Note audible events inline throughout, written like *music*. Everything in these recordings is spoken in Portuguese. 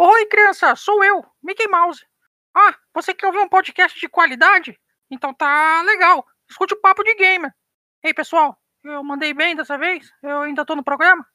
Oi, criança, sou eu, Mickey Mouse. Ah, você quer ouvir um podcast de qualidade? Então tá legal. Escute o papo de gamer. Ei, pessoal, eu mandei bem dessa vez? Eu ainda tô no programa?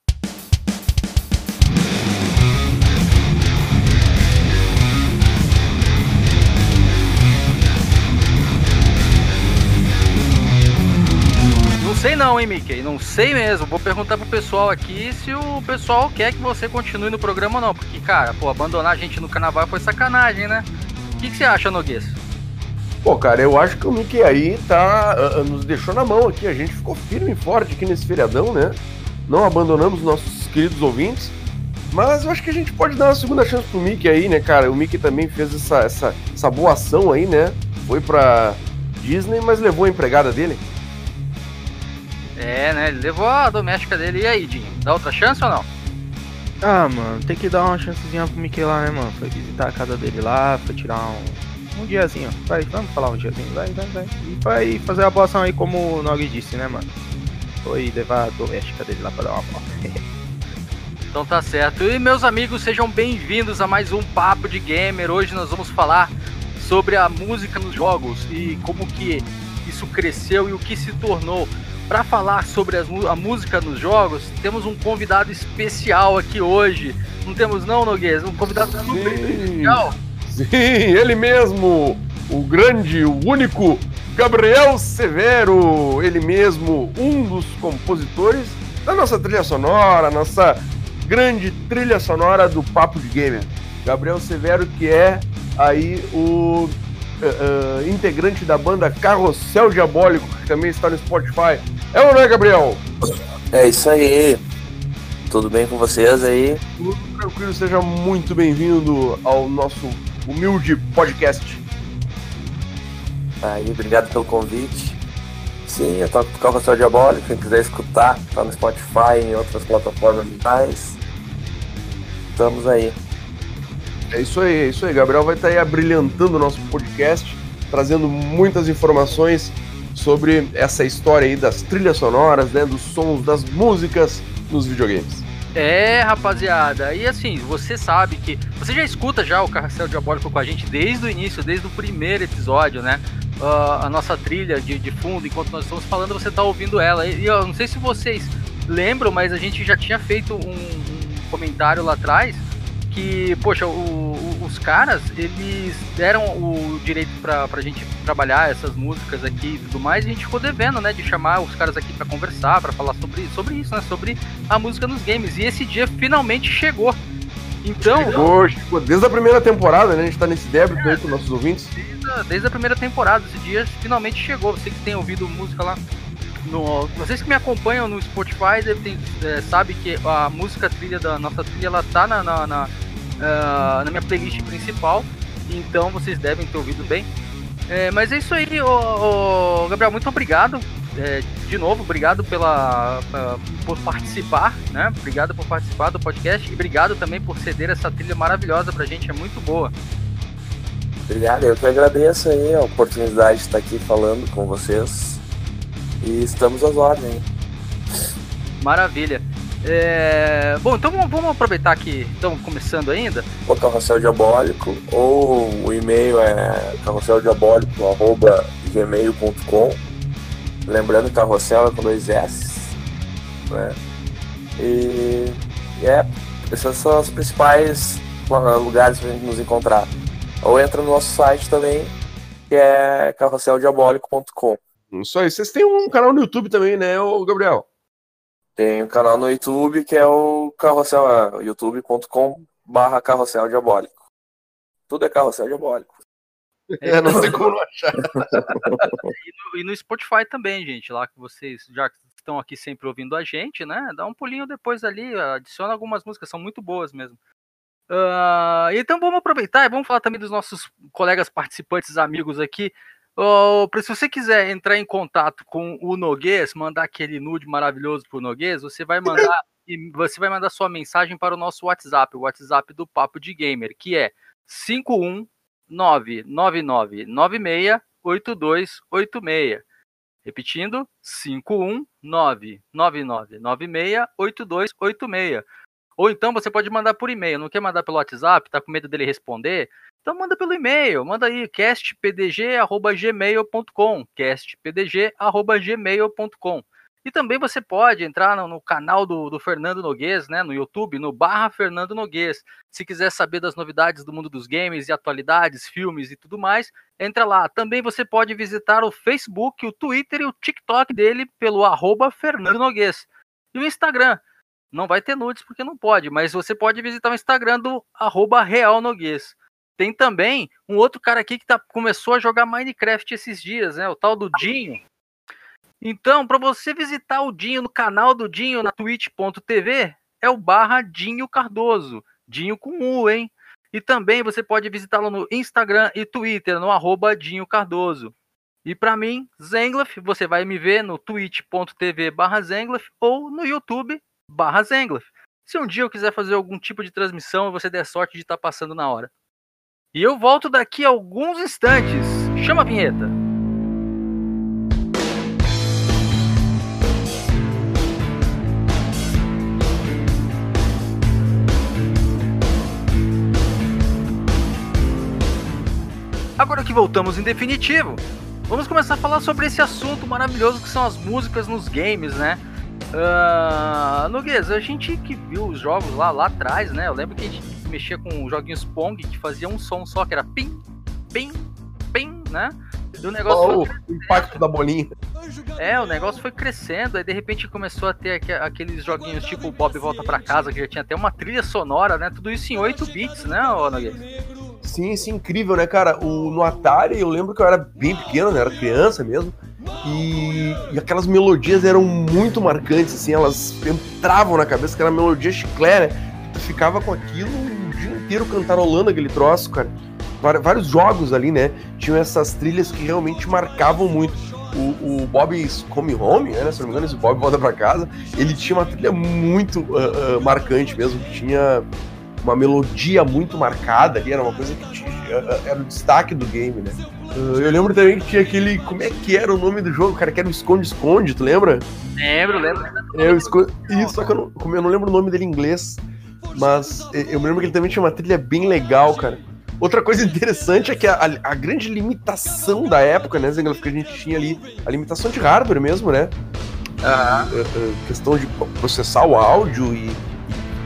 Sei não, hein, Mickey? Não sei mesmo. Vou perguntar pro pessoal aqui se o pessoal quer que você continue no programa ou não. Porque, cara, pô, abandonar a gente no carnaval foi sacanagem, né? O que, que você acha, Noguês? Pô, cara, eu acho que o Mickey aí tá. Uh, nos deixou na mão aqui. A gente ficou firme e forte aqui nesse feriadão, né? Não abandonamos nossos queridos ouvintes. Mas eu acho que a gente pode dar uma segunda chance pro Mickey aí, né, cara? O Mickey também fez essa, essa, essa boa ação aí, né? Foi pra Disney, mas levou a empregada dele. É, né? Ele levou a doméstica dele. E aí, Dinho? Dá outra chance ou não? Ah, mano, tem que dar uma chancezinha pro Mickey lá, né, mano? Foi visitar a casa dele lá, foi tirar um, um diazinho. Vai, vamos falar um diazinho, vai, vai, vai. E vai fazer a boa ação aí, como o Nog disse, né, mano? Foi levar a doméstica dele lá pra dar uma bola. *laughs* Então tá certo. E meus amigos, sejam bem-vindos a mais um Papo de Gamer. Hoje nós vamos falar sobre a música nos jogos e como que isso cresceu e o que se tornou. Para falar sobre as, a música nos jogos, temos um convidado especial aqui hoje. Não temos não, Noguês? Um convidado super especial. Sim, ele mesmo, o grande, o único Gabriel Severo, ele mesmo, um dos compositores da nossa trilha sonora, nossa grande trilha sonora do Papo de Gamer. Gabriel Severo, que é aí o uh, integrante da banda Carrossel Diabólico, que também está no Spotify. É ou não é, Gabriel? É isso aí. Tudo bem com vocês aí? Tudo tranquilo, seja muito bem-vindo ao nosso humilde podcast. Aí, obrigado pelo convite. Sim, eu toco Carrossel Diabólico, quem quiser escutar, tá no Spotify e em outras plataformas digitais. Estamos aí. É isso aí, é isso aí. Gabriel vai estar aí abrilhantando o nosso podcast, trazendo muitas informações sobre essa história aí das trilhas sonoras, né, dos sons, das músicas nos videogames. É, rapaziada. E assim, você sabe que. Você já escuta já o Carrossel Diabólico com a gente desde o início, desde o primeiro episódio, né? Uh, a nossa trilha de, de fundo, enquanto nós estamos falando, você está ouvindo ela. E eu não sei se vocês lembram, mas a gente já tinha feito um, um comentário lá atrás que, poxa, o, o, os caras, eles deram o direito pra, pra gente trabalhar essas músicas aqui e tudo mais, e a gente ficou devendo, né, de chamar os caras aqui para conversar, para falar sobre, sobre isso, né, sobre a música nos games. E esse dia finalmente chegou. Então. Chegou, chegou desde a primeira temporada, né? A gente tá nesse débito é, aí com nossos ouvintes. Desde a, desde a primeira temporada, esse dia finalmente chegou. Você que tem ouvido música lá no, vocês que me acompanham no Spotify devem, é, sabe que a música trilha da nossa trilha ela tá na, na, na, uh, na minha playlist principal, então vocês devem ter ouvido bem. É, mas é isso aí, ô, ô, Gabriel, muito obrigado. É, de novo, obrigado pela, por participar, né? Obrigado por participar do podcast e obrigado também por ceder essa trilha maravilhosa pra gente, é muito boa. Obrigado, eu que agradeço aí a oportunidade de estar aqui falando com vocês. E estamos às ordens. Maravilha. É... Bom, então vamos aproveitar que estamos começando ainda. O Carrossel Diabólico, ou o e-mail é carrosseldiabólico.gmail.com Lembrando que carrossel é com dois S. Né? E, é, esses são os principais lugares para a gente nos encontrar. Ou entra no nosso site também, que é carrosseldiabólico.com. Isso aí. Vocês têm um canal no YouTube também, né, Gabriel? Tem um canal no YouTube que é o carrossel, é, youtube.com barra carrossel diabólico. Tudo é carrossel diabólico. É, não tem como achar. e, no, e, no, Spotify também, gente, lá que vocês já estão aqui sempre ouvindo a gente, né? Dá um pulinho depois ali, adiciona algumas músicas, são muito boas mesmo. Uh, então vamos aproveitar e vamos falar também dos nossos colegas participantes, amigos aqui. Oh, se você quiser entrar em contato com o Noguês, mandar aquele nude maravilhoso pro Noguês, você vai mandar *laughs* você vai mandar sua mensagem para o nosso WhatsApp, o WhatsApp do Papo de Gamer, que é 51999968286. Repetindo, 51999968286. Ou então você pode mandar por e-mail. Não quer mandar pelo WhatsApp, tá com medo dele responder? Então manda pelo e-mail, manda aí castpdg@gmail.com, castpdg@gmail.com. E também você pode entrar no, no canal do, do, Fernando Noguês, né, no YouTube, no barra Fernando Noguês. Se quiser saber das novidades do mundo dos games e atualidades, filmes e tudo mais, entra lá. Também você pode visitar o Facebook, o Twitter e o TikTok dele pelo arroba Fernando Noguês. E o Instagram. Não vai ter nudes porque não pode, mas você pode visitar o Instagram do arroba Real Noguês. Tem também um outro cara aqui que tá, começou a jogar Minecraft esses dias, né? O tal do Dinho. Então, para você visitar o Dinho no canal do Dinho na twitch.tv, é o barra Dinho Cardoso. Dinho com U, hein? E também você pode visitá-lo no Instagram e Twitter, no arroba Dinho Cardoso. E para mim, Zenglaf, você vai me ver no twitch.tv barra Zenglaf ou no YouTube barra Zenglaf. Se um dia eu quiser fazer algum tipo de transmissão, você der sorte de estar tá passando na hora. E eu volto daqui a alguns instantes. Chama a vinheta. Agora que voltamos em definitivo, vamos começar a falar sobre esse assunto maravilhoso que são as músicas nos games, né? Uh, Noguês, a gente que viu os jogos lá, lá atrás, né? Eu lembro que a gente mexia com joguinhos Pong que fazia um som só, que era pim, pim, pim, né? E o negócio oh, o impacto da bolinha. É, o negócio foi crescendo, aí de repente começou a ter aqueles joguinhos tipo Bob Volta para Casa, que já tinha até uma trilha sonora, né? Tudo isso em 8 bits, né, Noguês? Sim, sim, incrível, né, cara? O, no Atari, eu lembro que eu era bem pequeno, né? Era criança mesmo. E, e, aquelas melodias eram muito marcantes, assim, elas entravam na cabeça, aquela melodia chiclete, né? Tu ficava com aquilo inteiro cantarolando aquele troço, cara. Vários jogos ali, né? Tinham essas trilhas que realmente marcavam muito. O, o Bob's Come Home, né? Se não me engano, esse Bob volta pra casa, ele tinha uma trilha muito uh, uh, marcante mesmo, que tinha uma melodia muito marcada ali, era uma coisa que tinha, era o destaque do game, né? Eu lembro também que tinha aquele. Como é que era o nome do jogo, cara? Que era o Esconde-Esconde, tu lembra? Lembro, lembro. É, o esconde... Isso, só que eu não, como eu não lembro o nome dele em inglês. Mas eu me lembro que ele também tinha uma trilha bem legal, cara. Outra coisa interessante é que a, a, a grande limitação da época, né, Zengler, que a gente tinha ali, a limitação de hardware mesmo, né? A, questão de processar o áudio e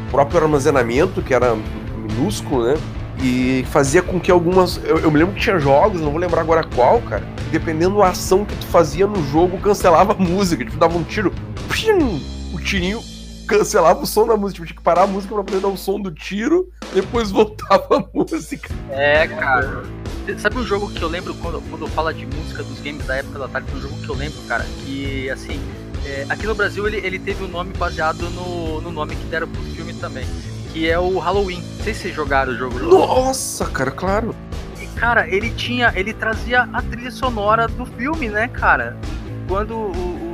próprio armazenamento, que era minúsculo, né? E fazia com que algumas. Eu, eu, me lembro que tinha jogos, não vou lembrar agora qual, cara. Dependendo da ação que tu fazia no jogo, cancelava a *laughs* música. Tipo, dava um tiro, pim, o tirinho cancelava o som da música. Tipo, tinha que parar a música pra poder dar o som do tiro, depois *laughs* voltava a música. É, cara. Sabe um jogo que eu lembro quando, quando fala de música dos games da época da tarde? Um jogo que eu lembro, cara, que assim é, aqui no Brasil ele, ele teve um nome baseado no, no nome que deram pro filme também, que é o Halloween. Não sei se vocês jogaram o jogo. Nossa, cara, claro. E, cara, ele tinha. Ele trazia a trilha sonora do filme, né, cara? Quando o,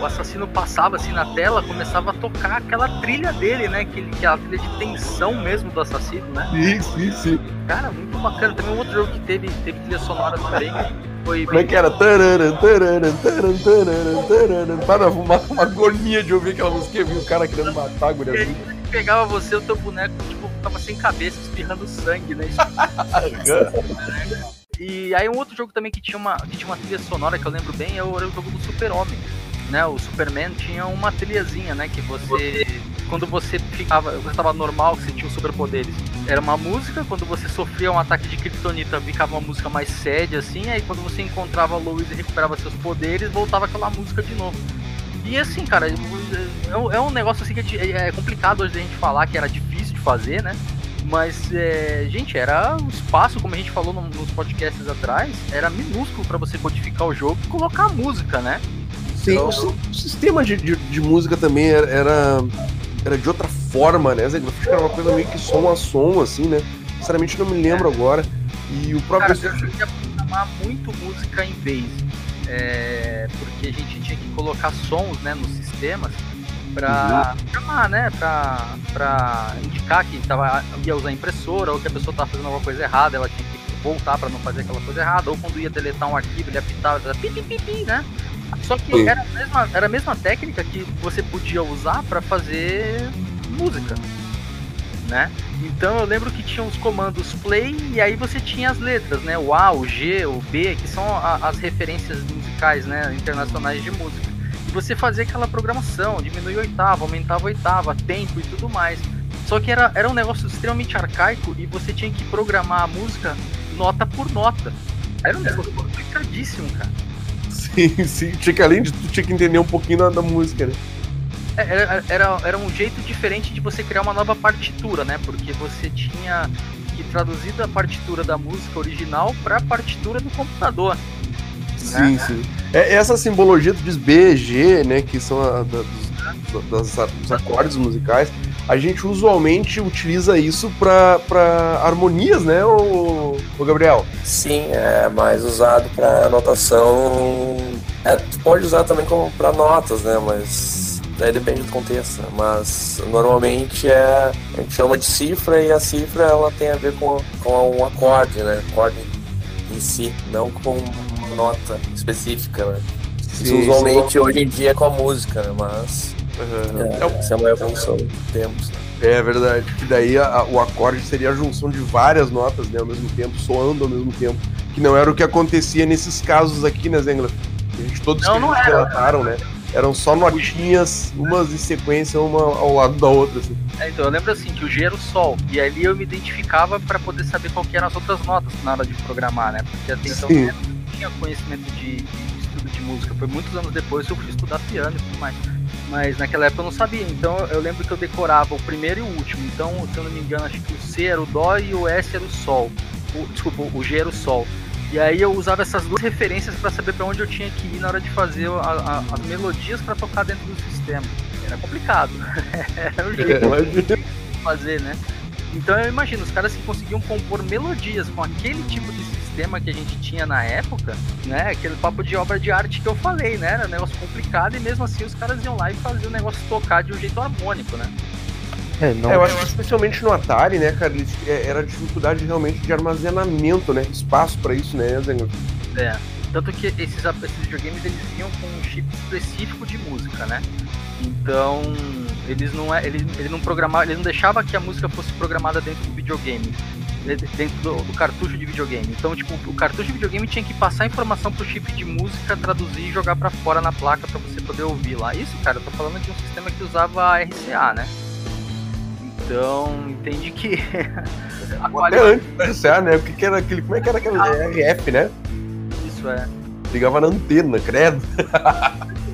o, assassino passava assim na tela, começava a tocar aquela trilha dele, né? Que, que é a trilha de tensão mesmo do assassino, né? Isso, isso. Cara, muito bacana. Também um outro jogo que teve, teve trilha sonora também foi. Como é que era? Tararam, tararam, tararam, tararam, tararam. Para uma, uma agonia de ouvir aquela música e vi o cara querendo matar a guria. Assim. Pegava você, o teu boneco, tipo, tava sem cabeça, espirrando sangue, né? *laughs* e aí um outro jogo também que tinha uma, que tinha uma trilha sonora que eu lembro bem é o, era o jogo do Super-Homem. Né, o Superman tinha uma trilhazinha, né? Que você quando você ficava, você estava normal, você tinha os superpoderes, era uma música, quando você sofria um ataque de kryptonita, ficava uma música mais séria assim, aí quando você encontrava a Lois e recuperava seus poderes, voltava aquela música de novo. E assim, cara, é, é um negócio assim que é complicado hoje a gente falar que era difícil de fazer, né? Mas, é, gente, era um espaço, como a gente falou nos podcasts atrás, era minúsculo para você modificar o jogo e colocar a música, né? Sim, então... o, sistema de, de, de música também era, era era de outra forma, né? Que era uma coisa meio que som a som, assim, né? Sinceramente não me lembro agora. E o próprio. Cara, eu ia programar muito música em vez. É, porque a gente tinha que colocar sons né, nos sistemas para uhum. chamar, né? Pra, pra indicar que tava, ia usar impressora ou que a pessoa estava fazendo alguma coisa errada, ela tinha que voltar para não fazer aquela coisa errada, ou quando ia deletar um arquivo, ele apitava, pi, pi, pi, pi, né? Só que era a, mesma, era a mesma técnica que você podia usar para fazer música, né? Então eu lembro que tinha os comandos play e aí você tinha as letras, né? O A, o G, o B, que são a, as referências musicais, né? Internacionais de música. E você fazia aquela programação, diminuía oitava, aumentava oitava, tempo e tudo mais. Só que era, era um negócio extremamente arcaico e você tinha que programar a música nota por nota. Era um negócio complicadíssimo, cara. Tinha que, além de tudo, tinha que entender um pouquinho da, da música, né? É, Era, era, era um jeito diferente de você criar uma nova partitura, né? Porque você tinha que traduzir da partitura da música original para a partitura do computador. Sim, sim. É, essa simbologia diz B, G, né? Que são a, da, dos, das- dos acordes musicais. A gente usualmente utiliza isso pra harmonias, né, o, Gabriel? Sim, é mais usado para anotação. É, tu pode usar também como para notas, né? Mas daí depende do contexto. né? Mas normalmente é a gente chama de cifra e a cifra ela tem a ver com, com um acorde, né? Acorde em si, não com uma nota específica, né? Isso Sim, usualmente hoje em dia é com a música, né? Mas Aham. é, essa é uma evolução do tempos. né? É verdade, que daí a- a- o acorde seria a junção de várias notas né, ao mesmo tempo, soando ao mesmo tempo, que não era o que acontecia nesses casos aqui, né, Zengler? A gente, todos Não, que não relataram, né? Eram só notinhas, umas em sequência, uma ao lado da outra, assim. É, então eu lembro assim que o G era o Sol, e ali eu me identificava para poder saber qual que eram as outras notas na hora de programar, né? Porque até então Sim. eu não tinha conhecimento de, de estudo de música, foi muitos anos depois que eu fui estudar piano e tudo mais. Mas naquela época eu não sabia, então eu lembro que eu decorava o primeiro e o último. Então, se eu não me engano, acho que o C era o Dó e o S era o Sol. O- desculpa, o G era o Sol. E aí eu usava essas duas referências para saber para onde eu tinha que ir na hora de fazer a- a- as melodias para tocar dentro do sistema. Era complicado. *laughs* era um jeito Imagina. de fazer, né? Então eu imagino, os caras que conseguiam compor melodias com aquele tipo de sistema que a gente tinha na época, né? Aquele papo de obra de arte que eu falei, né? Era um negócio complicado e mesmo assim os caras iam lá e faziam o negócio tocar de um jeito harmônico, né? É, não. É, eu acho que especialmente no Atari, né, cara, eles- é, era a dificuldade realmente de armazenamento, né? Espaço pra isso, né, Zengler? É. Tanto que esses, esses videogames eles vinham com um chip específico de música, né? Então eles não é, ele, ele não programava, ele não deixava que a música fosse programada dentro do videogame, de- dentro do, do cartucho de videogame. Então tipo o cartucho de videogame tinha que passar a informação pro chip de música, traduzir e jogar pra fora na placa pra você poder ouvir lá. Isso, cara, eu tô falando de um sistema que usava RCA, né? Então entende que *laughs* a Até qualidade antes do RCA, né? O que, que era aquele. Como é que era aquele RF, né? disso é Ligava na antena, credo.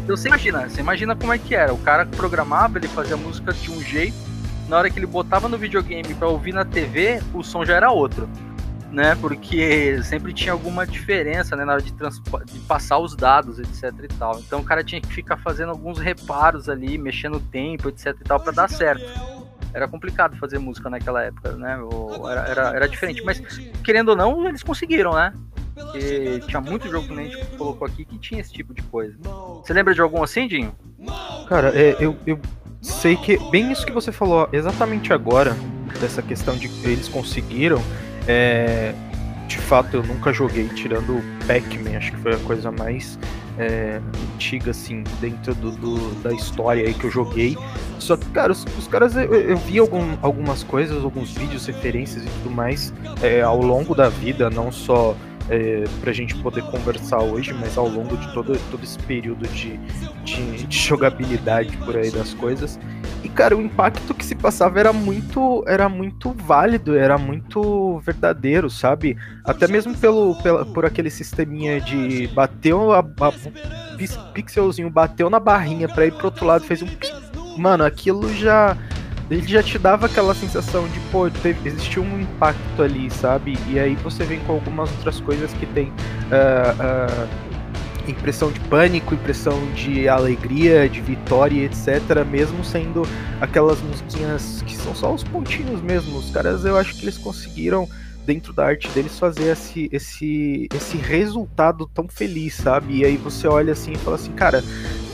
Então você imagina, você imagina como é que era. O cara que programava, ele fazia música de um jeito, na hora que ele botava no videogame pra ouvir na TV, o som já era outro. Né? Porque sempre tinha alguma diferença né, na hora de, de passar os dados, etc e tal. Então o cara tinha que ficar fazendo alguns reparos ali, mexendo o tempo, etc e tal, pra dar certo. Era complicado fazer música naquela época, né? Era, era, era diferente. Mas, querendo ou não, eles conseguiram, né? Porque tinha muito jogo que a gente colocou aqui que tinha esse tipo de coisa. Você lembra de algum assim, Dinho? Cara, é, eu, eu sei que bem isso que você falou exatamente agora, dessa questão de que eles conseguiram. é, de fato, eu nunca joguei, tirando o Pac-Man, acho que foi a coisa mais é, antiga, assim, dentro do, do- da história aí que eu joguei. Só que, cara, os, os caras, eu, eu vi algum- algumas coisas, alguns vídeos, referências e tudo mais é, ao longo da vida, não só é, pra gente poder conversar hoje, mas ao longo de todo, todo esse período de, de, de jogabilidade por aí das coisas. E cara, o impacto que se passava era muito, era muito válido, era muito verdadeiro, sabe? Até mesmo pelo, pela, por aquele sisteminha de bateu a, a pix- pixelzinho, bateu na barrinha pra ir pro outro lado, fez um. Mano, aquilo já ele já te dava aquela sensação de, pô, teve, existiu um impacto ali, sabe? E aí você vem com algumas outras coisas que tem ah, ah, impressão de pânico, impressão de alegria, de vitória, etc. Mesmo sendo aquelas musiquinhas que são só os pontinhos mesmo. Os caras, eu acho que eles conseguiram dentro da arte deles fazer esse, esse, esse resultado tão feliz, sabe? E aí você olha assim e fala assim, cara,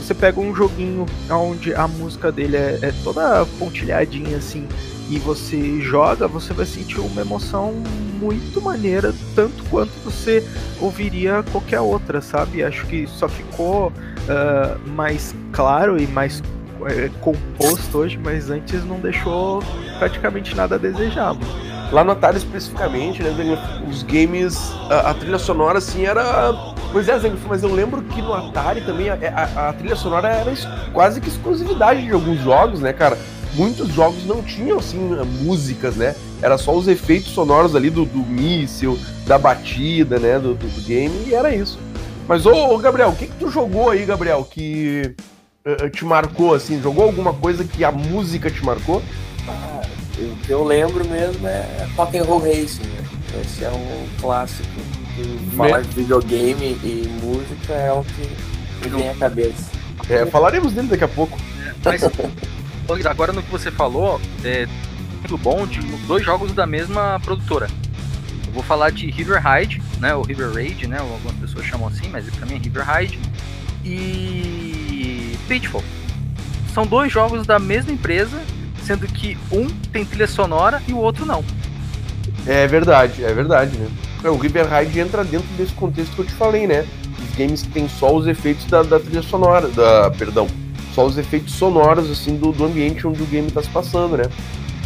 você pega um joguinho onde a música dele é, é toda pontilhadinha assim e você joga, você vai sentir uma emoção muito maneira, tanto quanto você ouviria qualquer outra, sabe? Acho que só ficou ah, mais claro e mais é, composto hoje, mas antes não deixou praticamente nada a desejar, mano. Lá no Atari especificamente, né, os games, a, a trilha sonora assim era. Pois é, Zangief, mas eu lembro que no Atari também a, a, a trilha sonora era quase que exclusividade de alguns jogos, né, cara? Muitos jogos não tinham, assim, músicas, né? Era só os efeitos sonoros ali do, do míssil, da batida, né, do, do, do game, e era isso. Mas, ô, ô, Gabriel, o que que tu jogou aí, Gabriel, que eh, eh, te marcou, assim? Jogou alguma coisa que a música te marcou? O que eu lembro mesmo é Rock and Roll Racing. Né? Esse é um clássico. Que falar de videogame e música é o que me vem à cabeça. É, falaremos dele daqui a pouco. Mas agora no que você falou, é muito bom de dois jogos da mesma produtora. Eu vou falar de River Raid, né? O River Raid, né? Algumas pessoas chamam assim, mas pra mim é River Raid. E Pitfall. São dois jogos da mesma empresa, sendo que um tem trilha sonora e o outro não. É verdade, é verdade, né? O River Raid entra dentro desse contexto que eu te falei, né? Os games que tem só os efeitos da, da trilha sonora, da, perdão, só os efeitos sonoros, assim, do, do ambiente onde o game tá se passando, né?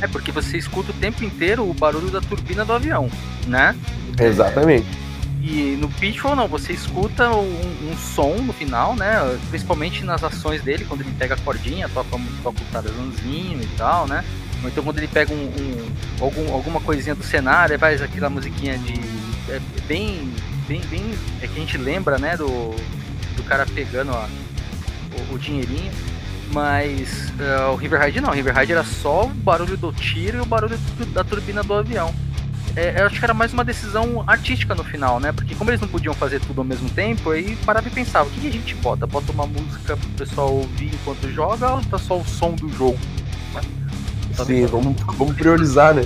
É porque você escuta o tempo inteiro o barulho da turbina do avião, né? Exatamente. E no Pitfall não, você escuta um, um som no final, né? Principalmente nas ações dele, quando ele pega a cordinha, toca, o tarzanzinho e tal, né? Ou então quando ele pega um, um- algum, alguma coisinha do cenário, faz aquela musiquinha de. É bem. bem, bem. É que a gente lembra, né, do, do cara pegando a- o, o dinheirinho. Mas eh, o River Raid não, o River Raid era só o barulho do tiro e o barulho da turbina do avião é, eu acho que era mais uma decisão artística no final, né? Porque como eles não podiam fazer tudo ao mesmo tempo, aí parava e pensava, o que a gente bota? Bota uma música pro pessoal ouvir enquanto joga ou tá só o som do jogo? Sim, vamos, vamos priorizar, né?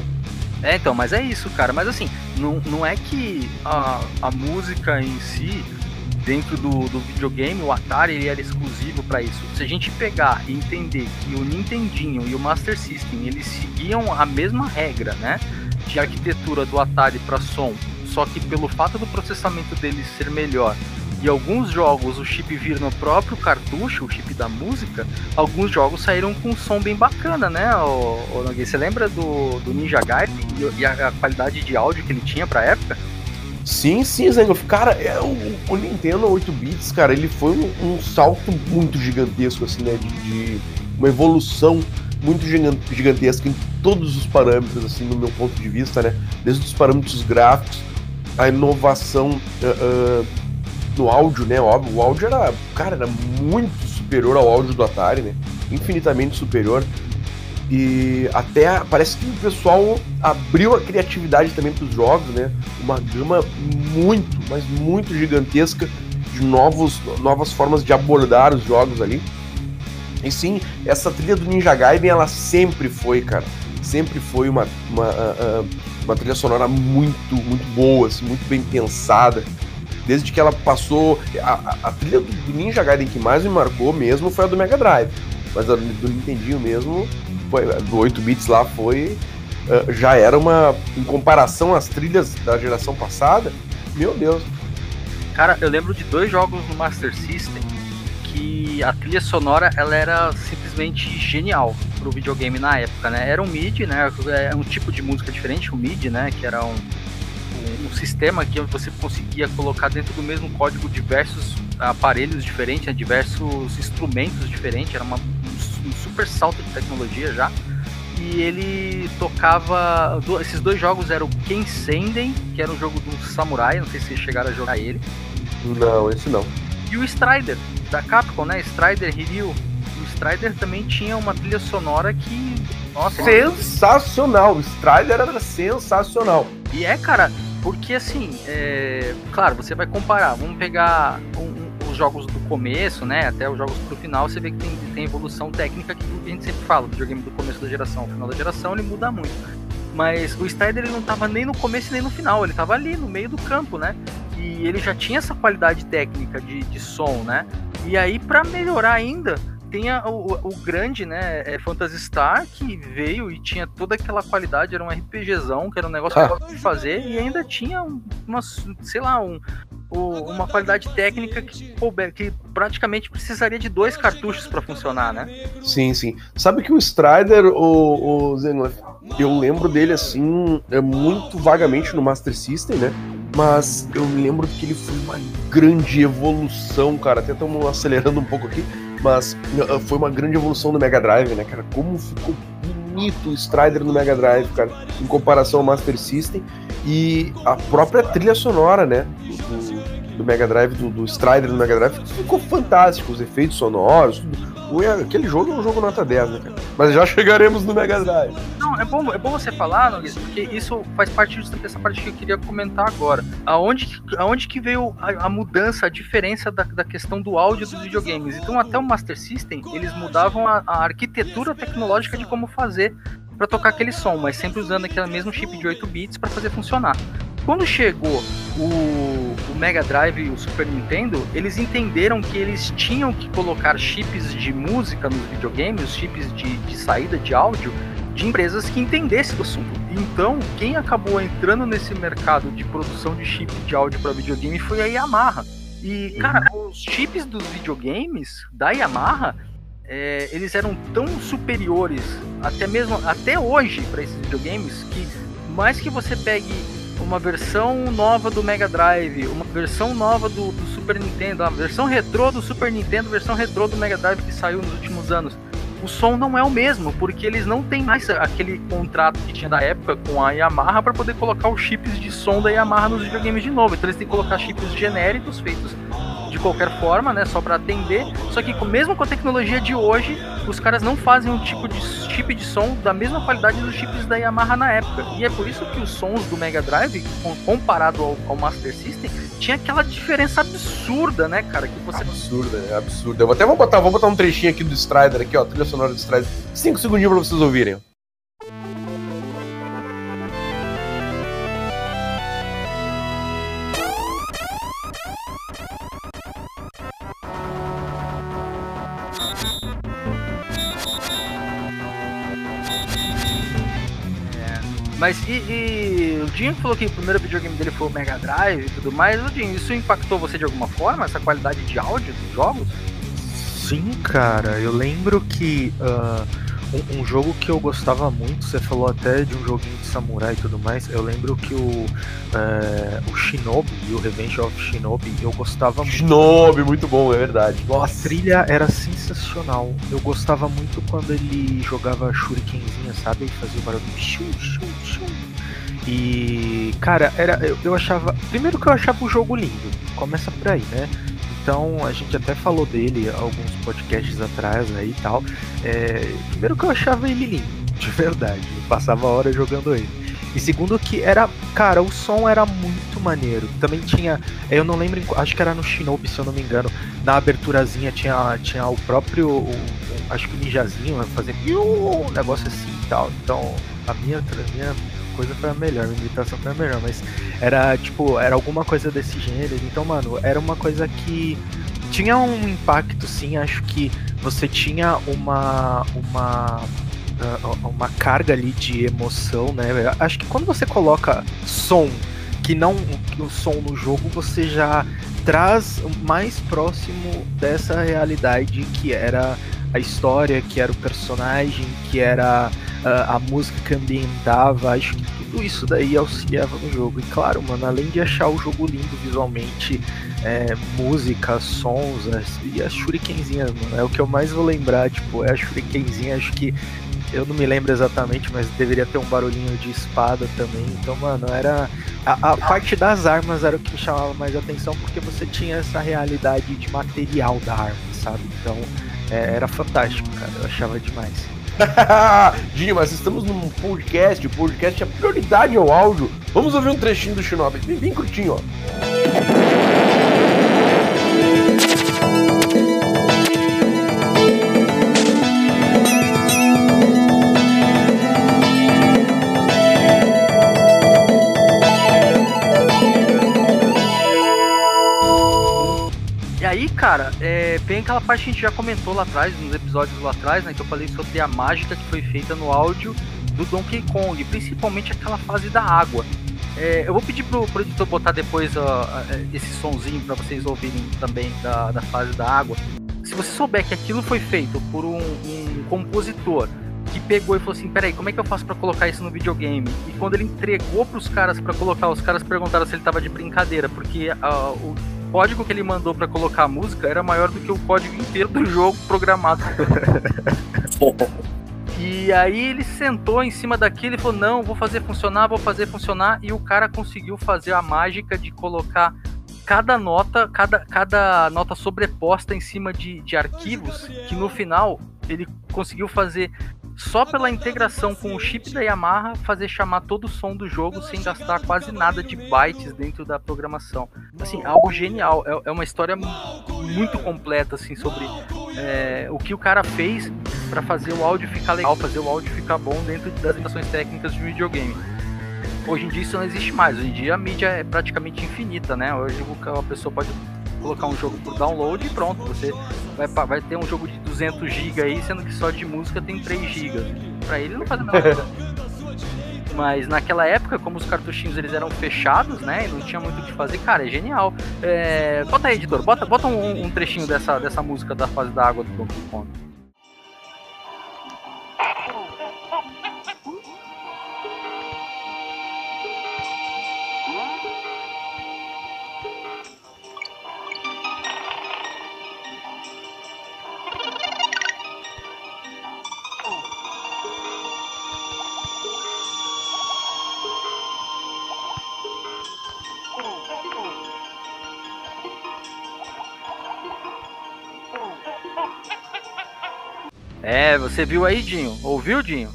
É, então, mas é isso, cara. Mas assim, não, não é que a, a música em si, dentro do, do videogame, o Atari ele era exclusivo para isso. Se a gente pegar e entender que o Nintendinho e o Master System, eles seguiam a mesma regra, né? De arquitetura do Atari para som, só que pelo fato do processamento deles ser melhor e alguns jogos o chip vir no próprio cartucho, o chip da música, alguns jogos saíram com um som bem bacana, né, Nogueira? Você lembra do, do Ninja Gaiden e, e a, a qualidade de áudio que ele tinha pra época? Sim, sim, Zangoff. Cara, é, o, o Nintendo 8 bits, cara, ele foi um, um salto muito gigantesco, assim, né? De, de uma evolução muito gigan- gigantesca em todos os parâmetros, assim, no meu ponto de vista, né? Desde os parâmetros gráficos, a inovação ah, ah, no áudio, né? O áudio era, cara, era muito superior ao áudio do Atari, né? Infinitamente superior. E até parece que o pessoal abriu a criatividade também para os jogos, né? Uma gama muito, mas muito gigantesca de novos, novas formas de abordar os jogos ali. E sim, essa trilha do Ninja Gaiden, ela sempre foi, cara, sempre foi uma, uma, ah, ah, uma trilha sonora muito, muito boa, assim, muito bem pensada. Desde que ela passou. A, a- trilha do, Ninja Gaiden que mais me marcou mesmo foi a do Mega Drive. Mas a do, Nintendinho mesmo, foi, do 8 bits lá foi. ah, já era uma. Em comparação às trilhas da geração passada, meu Deus. Cara, eu lembro de dois jogos no Master System que a trilha sonora ela era simplesmente genial pro videogame na época, né? Era um MIDI, né? É um tipo de música diferente, o MIDI, né? Que era um, um, um sistema que você conseguia colocar dentro do mesmo código diversos aparelhos diferentes, né? diversos instrumentos diferentes. Era uma, um, um super salto de tecnologia já. E ele tocava. do- Esses dois jogos eram o Ken Senden, que era um jogo um samurai, não sei se chegaram a jogar ele. Não, esse não. E o Strider, da Capcom, né? Strider Hiryu. O Strider também tinha uma trilha sonora que. Nossa, Sensacional! O Strider era sensacional. E é, cara, porque assim, é... claro, você vai comparar, vamos pegar um- um- os jogos do começo, né, até os jogos pro final, você vê que tem, tem evolução técnica que a gente sempre fala, o videogame do começo da geração, ao final da geração, ele muda muito. Mas o Strider ele não tava nem no começo nem no final, ele tava ali no meio do campo, né? E ele já tinha essa qualidade técnica de, de som, né? E aí, pra melhorar ainda, tem a- o, o grande, né, é Phantasy Star, que veio e tinha toda aquela qualidade, era um RPGzão, que era um negócio Ah. fácil de fazer, e ainda tinha um- umas, sei lá, um, uma qualidade técnica que, que praticamente precisaria de dois cartuchos para funcionar, né? Sim, sim. Sabe que o Strider, o, o eu lembro dele assim, é muito vagamente no Master System, né? Mas eu me lembro que ele foi uma grande evolução, cara. Até estamos acelerando um pouco aqui, mas uh, foi uma grande evolução do Mega Drive, né, cara? Como ficou bonito o Strider no Mega Drive, cara, em comparação ao Master System. E a própria trilha sonora, né? Do, do Mega Drive, do, do Strider no Mega Drive, ficou fantástico. Os efeitos sonoros, tudo. Aquele jogo é um jogo nota 10, né, cara? Mas já chegaremos no Mega Drive. Não, é bom, é bom você falar, porque isso faz parte dessa parte que eu queria comentar agora. Aonde, aonde que veio a, a mudança, a diferença da, da questão do áudio dos videogames? Então, até o Master System, eles mudavam a, a arquitetura tecnológica de como fazer para tocar aquele som, mas sempre usando aquele mesmo chip de 8 bits para fazer funcionar. Quando chegou o, o Mega Drive e o Super Nintendo, eles entenderam que eles tinham que colocar chips de música nos videogames, chips de, de saída de áudio, de empresas que entendessem do assunto. Então, quem acabou entrando nesse mercado de produção de chip de áudio para videogame foi a Yamaha. E, cara, os chips dos videogames da Yamaha, é, eles eram tão superiores, até mesmo até hoje, para esses videogames, que mais que você pegue uma versão nova do Mega Drive, uma versão nova do, do Super Nintendo, a versão retrô do Super Nintendo, versão retrô do Mega Drive que saiu nos últimos anos. O som não é o mesmo, porque eles não têm mais aquele contrato que tinha da época com a Yamaha para poder colocar os chips de som da Yamaha nos videogames de novo. Então eles têm que colocar chips genéricos feitos qualquer forma, né, só para atender. Só que mesmo com a tecnologia de hoje, os caras não fazem um tipo de chip de som da mesma qualidade dos chips da Yamaha na época. E é por isso que os sons do Mega Drive, com- comparado ao, ao Master System, tinha aquela diferença absurda, né, cara, que você Absurda, é absurda. Eu até vou botar, vou botar um trechinho aqui do Strider aqui, ó, trilha sonora do Strider. Cinco segundinhos pra vocês ouvirem. Mas e, e o Dinho falou que o primeiro videogame dele foi o Mega Drive e tudo mais. O Dinho, isso impactou você de alguma forma, essa qualidade de áudio dos jogos? Sim, cara, eu lembro que ah, um, um jogo que eu gostava muito, você falou até de um joguinho de samurai e tudo mais, eu lembro que o, eh, o Shinobi e o Revenge of Shinobi eu gostava muito. Shinobi, muito bom, é verdade. A Nossa. trilha era sensacional. Eu gostava muito quando ele jogava shurikenzinha, sabe? E fazia o barulho shum, shum, shum. E, cara, era, eu, eu achava. Primeiro que eu achava o jogo lindo. Começa por aí, né? Então a gente até falou dele alguns podcasts atrás aí e tal. É, primeiro que eu achava ele lindo, *laughs* de verdade. Eu passava a hora jogando ele. E segundo que era, cara, o som era muito maneiro. Também tinha, eu não lembro, acho que era no Shinobi, se eu não me engano, na aberturazinha tinha, tinha o próprio, o- acho que o ninjazinho fazendo um negócio assim e tal. Então a minha, a minha coisa foi a melhor, a imitação foi a melhor, mas era tipo, era alguma coisa desse gênero. Então, mano, era uma coisa que tinha um impacto, sim. Acho que você tinha uma uma ah, uma carga ali de emoção, né? Acho que quando você coloca som que não o som no jogo, você já traz mais próximo dessa realidade que era a história, que era o personagem, que era ah, a música que ambientava. Acho que tudo isso daí auxiliava no jogo. E claro, mano, além de achar o jogo lindo visualmente, é, música, sons as- e as shurikenzinhas, mano. É o que eu mais vou lembrar, tipo, é a shurikenzinha, acho que eu não me lembro exatamente, mas deveria ter um barulhinho de espada também. Então, mano, era. A, a parte das armas era o que me chamava mais atenção, porque você tinha essa realidade de material da arma, sabe? Então, é, era fantástico, cara. Eu achava demais. *laughs* Dinho, mas estamos num podcast, o podcast é prioridade ao áudio. Vamos ouvir um trechinho do Shinobi, bem, bem curtinho, ó. Cara, é, aquela parte que a gente já comentou lá atrás, nos episódios lá atrás, né? Que eu falei sobre a mágica que foi feita no áudio do Donkey Kong, principalmente aquela fase da água. É, eu vou pedir pro, editor botar depois ó, esse sonzinho para vocês ouvirem também da, da fase da água. Se você souber que aquilo foi feito por um, um compositor que pegou e falou assim: peraí, como é que eu faço para colocar isso no videogame? E quando ele entregou pros caras para colocar, os caras perguntaram se ele tava de brincadeira, porque uh, o código que ele mandou para colocar a música era maior do que o código inteiro do jogo programado. *laughs* e aí ele sentou em cima daquilo e falou: não, vou fazer funcionar, vou fazer funcionar. E o cara conseguiu fazer a mágica de colocar cada nota, cada, cada nota sobreposta em cima de, de arquivos, que no final ele conseguiu fazer só pela integração com o chip da Yamaha fazer chamar todo o som do jogo sem gastar quase nada de bytes dentro da programação. Assim, algo genial. É, é uma história muito completa assim sobre é, o que o cara fez para fazer o áudio ficar legal, fazer o áudio ficar bom dentro das limitações técnicas de videogame. Hoje em dia isso não existe mais. Hoje em dia a mídia é praticamente infinita, né? Hoje a pessoa pode colocar um jogo por download e pronto, você vai, vai ter um jogo de 200 GB aí, sendo que só de música tem 3 GB. Para ele não faz nada. *laughs* Mas naquela época, como os cartuchinhos eles eram fechados, né, e não tinha muito o que fazer, cara, é genial. É... Bota aí, editor, bota, bota um, um, trechinho dessa, dessa música da fase da água do Donkey Kong. Você viu aí, Dinho? Ouviu, Dinho?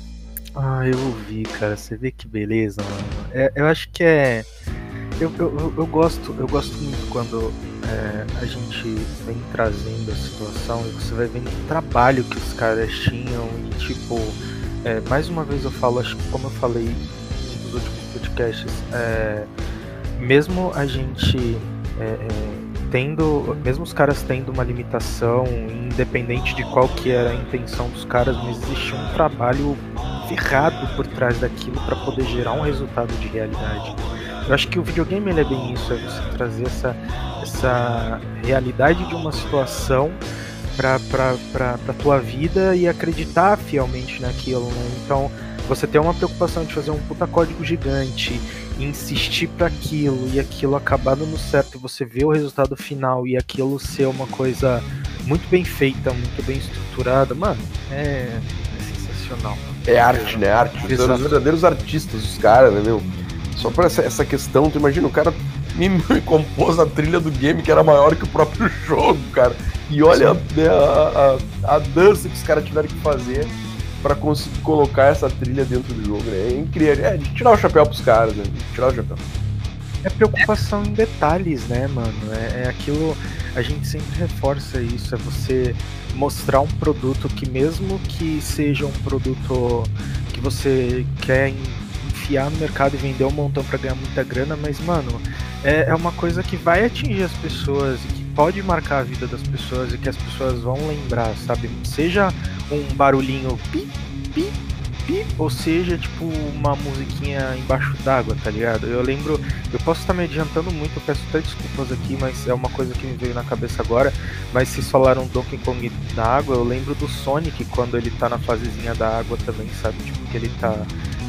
Ah, eu ouvi, cara. Você vê que beleza, mano. É, eu acho que é. Eu, eu, eu, gosto, eu gosto muito quando é, a gente vem trazendo a situação e você vai vendo o trabalho que os caras tinham e tipo. É, mais uma vez eu falo, acho que como eu falei nos últimos podcasts, é, mesmo a gente é, é, tendo, mesmo os caras tendo uma limitação, independente de qual que era a intenção dos caras, mas existia um trabalho ferrado por trás daquilo para poder gerar um resultado de realidade. Eu acho que o videogame ele é bem isso, é você trazer essa, essa realidade de uma situação para a tua vida e acreditar fielmente naquilo. Né? Então, você ter uma preocupação de fazer um puta código gigante, insistir para aquilo e aquilo acabar dando certo você ver o resultado final e aquilo ser uma coisa muito bem feita, muito bem estruturada, mano, é, é sensacional. É arte, né? Arte. São os verdadeiros artistas, os caras, né, meu? Só por essa, essa questão, tu imagina, o cara me, *laughs* me, compôs a trilha do game que era maior que o próprio *laughs* jogo, cara. E olha né, a, a, a dança que os caras tiveram que fazer para conseguir colocar essa trilha dentro do jogo, né? É incrível. É, tirar o chapéu pros caras, né? Tirar o chapéu. É preocupação em detalhes, né, mano? É, é aquilo. A gente sempre reforça isso, é você mostrar um produto que mesmo que seja um produto que você quer enfiar no mercado e vender um montão para ganhar muita grana, mas mano, é, é uma coisa que vai atingir as pessoas e que pode marcar a vida das pessoas e que as pessoas vão lembrar, sabe? Seja um barulhinho pi, pi, pi, ou seja, tipo uma musiquinha embaixo d'água, tá ligado? Eu lembro, eu posso estar me adiantando muito, eu peço até desculpas aqui, mas é uma coisa que me veio na cabeça agora. Mas vocês falaram Donkey Kong da água, eu lembro do Sonic quando ele tá na fasezinha da água também, sabe? Tipo, que ele tá.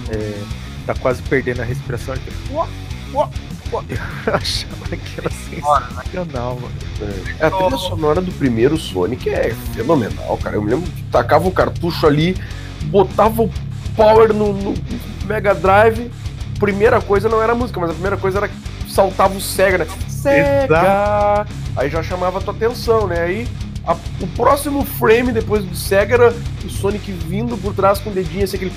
É, tá quase perdendo a respiração. Ele fica, *laughs* eu achava que era sensacional, mano. É, a trilha sonora do primeiro Sonic é fenomenal, cara. Eu me lembro que tacava o cartucho ali, botava o power no, no Mega Drive. Primeira coisa não era música, mas a primeira coisa era saltava o Sega, né? Sega! Exato. Aí já chamava a tua atenção, né? Aí a, o próximo frame depois do Sega era o Sonic vindo por trás com o dedinho assim, aquele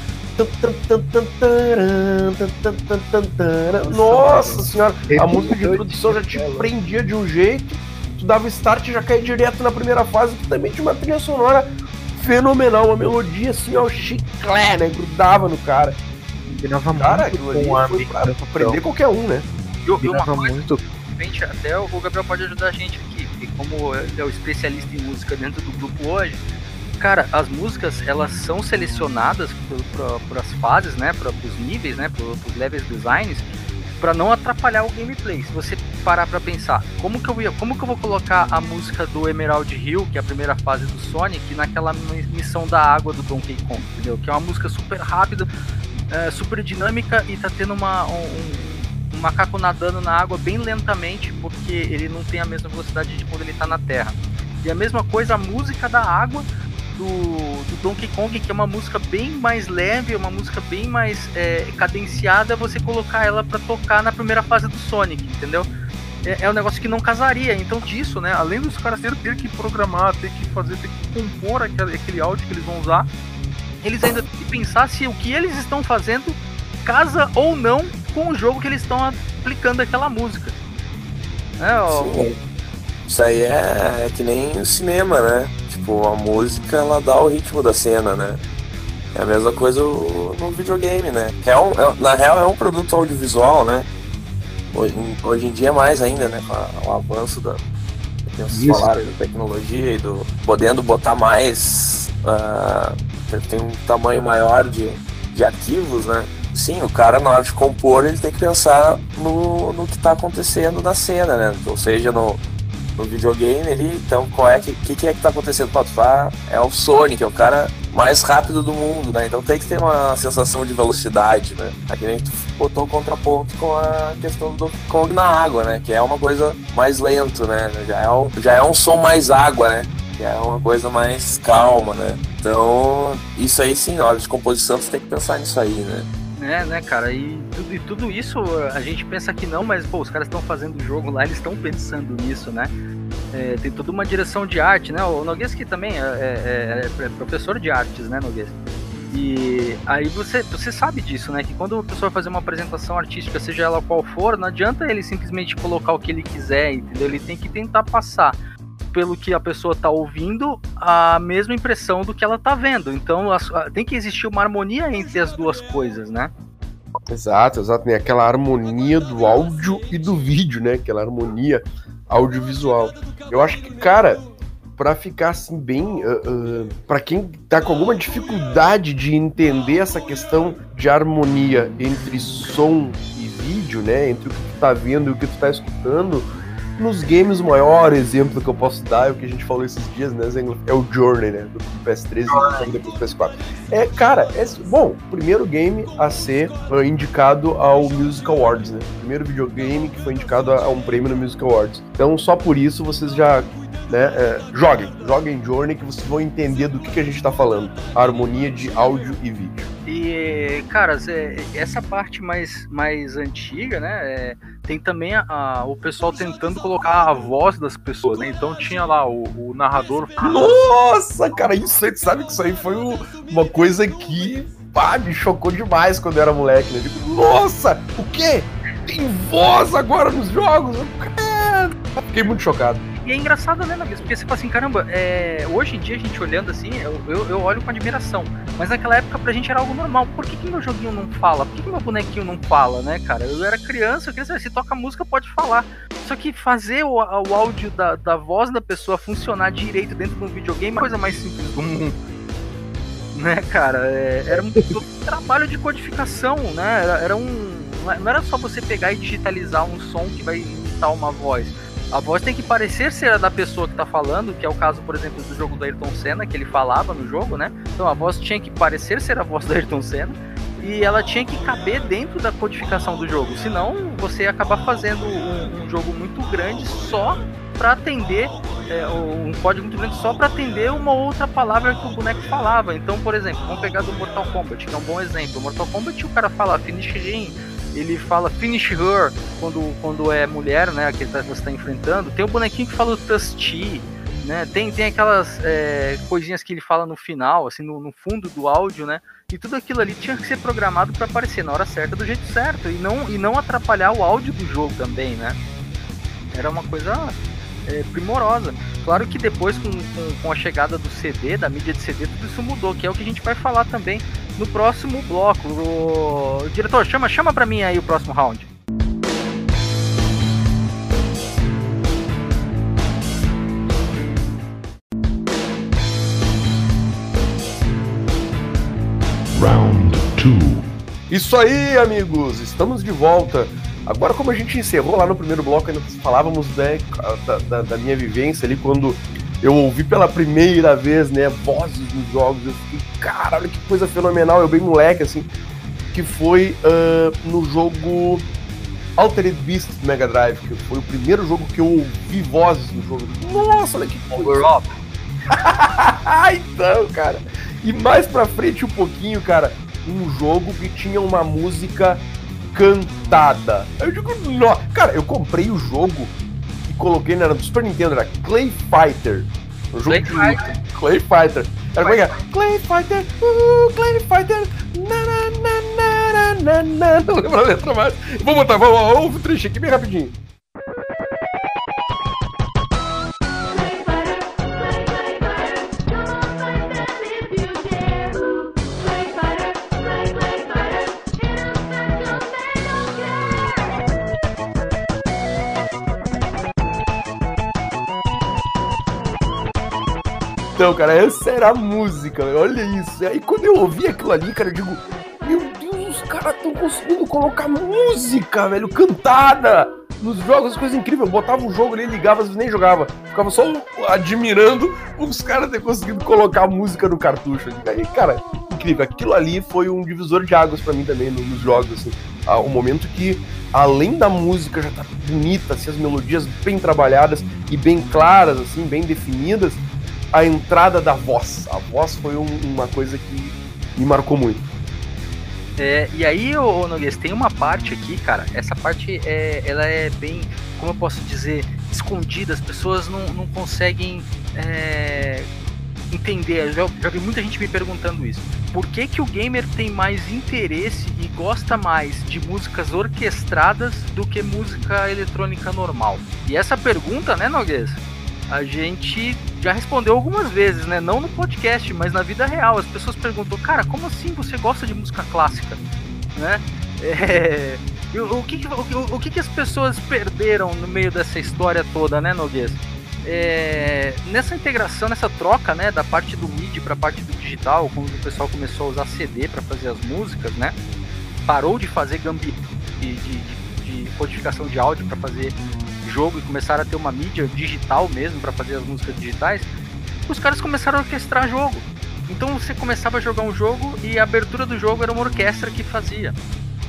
nossa senhora, a música de introdução já te prendia de um jeito, tu dava start e já caía direto na primeira fase, que também tinha uma trilha sonora fenomenal, uma melodia assim, ó, chiclé, né? Grudava no cara. Combinava cara, aquilo ali foi pra, pra prender qualquer um, né? Coisa, muito. Até o Gabriel pode ajudar a gente aqui, porque como ele é o especialista em música dentro do grupo hoje, Cara, as músicas elas são selecionadas para as fases, né, para os níveis, né, para os levels designs, para não atrapalhar o gameplay. Se você parar para pensar, como que eu ia, como que eu vou colocar a música do Emerald Hill, que é a primeira fase do Sonic, naquela missão da água do Donkey Kong, entendeu? Que é uma música super rápida, é, super dinâmica e tá tendo uma um, um macaco nadando na água bem lentamente, porque ele não tem a mesma velocidade de quando ele tá na terra. E a mesma coisa a música da água do, do, Donkey Kong, que é uma música bem mais leve, uma música bem mais é, cadenciada, você colocar ela para tocar na primeira fase do Sonic, entendeu? É, é, um negócio que não casaria. Então, disso, né? Além dos caras terem ter que programar, ter que fazer, ter que compor aquele, aquele áudio que eles vão usar, eles ainda têm que pensar se o que eles estão fazendo casa ou não com o jogo que eles estão aplicando aquela música. É, ó, Isso aí é, é que nem o cinema, né? Tipo, a música ela dá o ritmo da cena, né? É a mesma coisa no videogame, né? É um, é, na real é um produto audiovisual, né? Hoje, hoje em dia mais ainda, né? Com o avanço da, falaram, da tecnologia e do podendo botar mais uh, tem um tamanho maior de, de arquivos, né? Sim, o cara na hora de compor ele tem que pensar no, no que está acontecendo na cena, né? Ou seja, no, no videogame ali, então qual é que, que, que é que tá acontecendo? Pô, tá, é o Sonic, é o cara mais rápido do mundo, né? Então tem que ter uma sensação de velocidade, né? Aqui nem tu botou o contraponto com a questão do Kong na água, né? Que é uma coisa mais lento, né? Já é, um, já é um som mais água, né? Que é uma coisa mais calma, né? Então, isso aí sim, na hora de composição você tem que pensar nisso aí, né? É, né, cara? E tudo, e tudo isso a gente pensa que não, mas pô, os caras estão fazendo o jogo lá, eles estão pensando nisso, né? É, tem toda uma direção de arte, né? O que também é, é, é, é professor de artes, né, Noguês? E aí você, você sabe disso, né? Que quando uma pessoa fazer uma apresentação artística, seja ela qual for, não adianta ele simplesmente colocar o que ele quiser, entendeu? Ele tem que tentar passar pelo que a pessoa está ouvindo, a mesma impressão do que ela está vendo. Então tem que existir uma harmonia entre as duas coisas, né? Exato, exato. Tem aquela harmonia do áudio e do vídeo, né? Aquela harmonia audiovisual. Eu acho que, cara, para ficar assim bem, uh, uh, para quem tá com alguma dificuldade de entender essa questão de harmonia entre som e vídeo, né, entre o que tu tá vendo e o que tu tá escutando, nos games, o maior exemplo que eu posso dar é o que a gente falou esses dias, né, Zengler? É o Journey, né? Do PS3 e depois do PS4. É, cara, é, bom, primeiro game a ser uh, indicado ao Music Awards, né? Primeiro videogame que foi indicado a, a um prêmio no Music Awards. Então, só por isso vocês já né? É, joguem, joguem Journey que vocês vão entender do que, que a gente está falando. A harmonia de áudio e vídeo. Cara, essa parte mais, mais antiga, né? É, tem também a, a, o pessoal tentando colocar a voz das pessoas, né? Então tinha lá o, o narrador. Nossa, cara, isso sabe que isso aí foi uma coisa que pá, me chocou demais quando eu era moleque, né? Digo, nossa, o quê? Tem voz agora nos jogos? Fiquei muito chocado. E é engraçado, né, Nagus? Porque você fala assim, caramba, é... hoje em dia a gente olhando assim, eu, eu, eu, olho com admiração. Mas naquela época pra gente era algo normal. Por que, que meu joguinho não fala? Por que, que meu bonequinho não fala, né, cara? Eu era criança, eu queria saber, se toca música pode falar. Só que fazer o, o áudio da, da voz da pessoa funcionar direito dentro de um videogame é a coisa mais simples do mundo. Né, cara? É, era um *laughs* trabalho de codificação, né? Era, era um. Não era só você pegar e digitalizar um som que vai imitar uma voz a voz tem que parecer ser a da pessoa que tá falando, que é o caso, por exemplo, do jogo do Ayrton Senna, que ele falava no jogo, né? Então a voz tinha que parecer ser a voz do Ayrton Senna e ela tinha que caber dentro da codificação do jogo. Senão você ia acabar fazendo um, um jogo muito grande só para atender é, um código muito grande só para atender uma outra palavra que o boneco falava. Então, por exemplo, vamos pegar do Mortal Kombat, que é um bom exemplo. Mortal Kombat o cara fala finish ring, ele fala finish her quando, quando é mulher, né, que você está enfrentando. Tem o bonequinho que fala o Tusty, né? Tem, tem aquelas é, coisinhas que ele fala no final, assim, no, no, fundo do áudio, né? E tudo aquilo ali tinha que ser programado para aparecer na hora certa, do jeito certo, e não, e não atrapalhar o áudio do jogo também, né? Era uma coisa é, primorosa. Claro que depois, com, com, com, a chegada do CD, da mídia de CD, tudo isso mudou, que é o que a gente vai falar também no próximo bloco. O, o diretor, chama, chama pra mim aí o próximo round. Round 2 Isso aí, amigos! Estamos de volta Agora, como a gente encerrou lá no primeiro bloco, ainda falávamos né, da, da, da minha vivência ali quando eu ouvi pela primeira vez, né, vozes nos jogos, eu fiquei, caralho, que coisa fenomenal, eu bem moleque, assim, que foi uh, no jogo Altered Beast do Mega Drive, que foi o primeiro jogo que eu ouvi vozes no jogo. Nossa, olha que coisa. *laughs* então, cara. E mais pra frente um pouquinho, cara, um jogo que tinha uma música cantada. Eu digo, não. Cara, eu comprei o jogo e coloquei, na do Super Nintendo, era Clay Fighter. O jogo Clay de luta. Clay Fighter. Era como é que é? Clay Fighter, uh, Clay Fighter, na na na na na na. Não lembro a letra mais. Vou botar, vamos, ouve o trecho aqui bem rapidinho. Então, cara, essa era a música, olha isso. E aí quando eu ouvi aquilo ali, cara, eu digo, meu Deus, os caras estão conseguindo colocar música, velho, cantada nos jogos, as coisas incríveis. Eu botava o jogo ali, ligava, às vezes nem jogava. Ficava só admirando os caras terem conseguido colocar música no cartucho. Aí, cara, incrível. Aquilo ali foi um divisor de águas para mim também nos jogos, assim. Ah, o momento que, além da música já tá bonita, assim, as melodias bem trabalhadas e bem claras, assim, bem definidas, a entrada da voz. A voz foi um, uma coisa que me marcou muito. É, e aí, ô, tem uma parte aqui, cara. Essa parte é, ela é bem, como eu posso dizer, escondida. As pessoas não, não conseguem é, entender. Eu já, já vi muita gente me perguntando isso. Por que, que o gamer tem mais interesse e gosta mais de músicas orquestradas do que música eletrônica normal? E essa pergunta, né, Noguês? A gente já respondeu algumas vezes, né? Não no podcast, mas na vida real. As pessoas perguntam, cara, como assim você gosta de música clássica? Né? *laughs* É... O, que, o, o, que, as pessoas perderam no meio dessa história toda, né, Noguês? É... Nessa integração, nessa troca, né, da parte do MIDI para a parte do digital, quando o pessoal começou a usar CD para fazer as músicas, né? Parou de fazer gambi de, de, de codificação de áudio para fazer jogo e começaram a ter uma mídia digital mesmo para fazer as músicas digitais, os caras começaram a orquestrar jogo. Então você começava a jogar um jogo e a abertura do jogo era uma orquestra que fazia.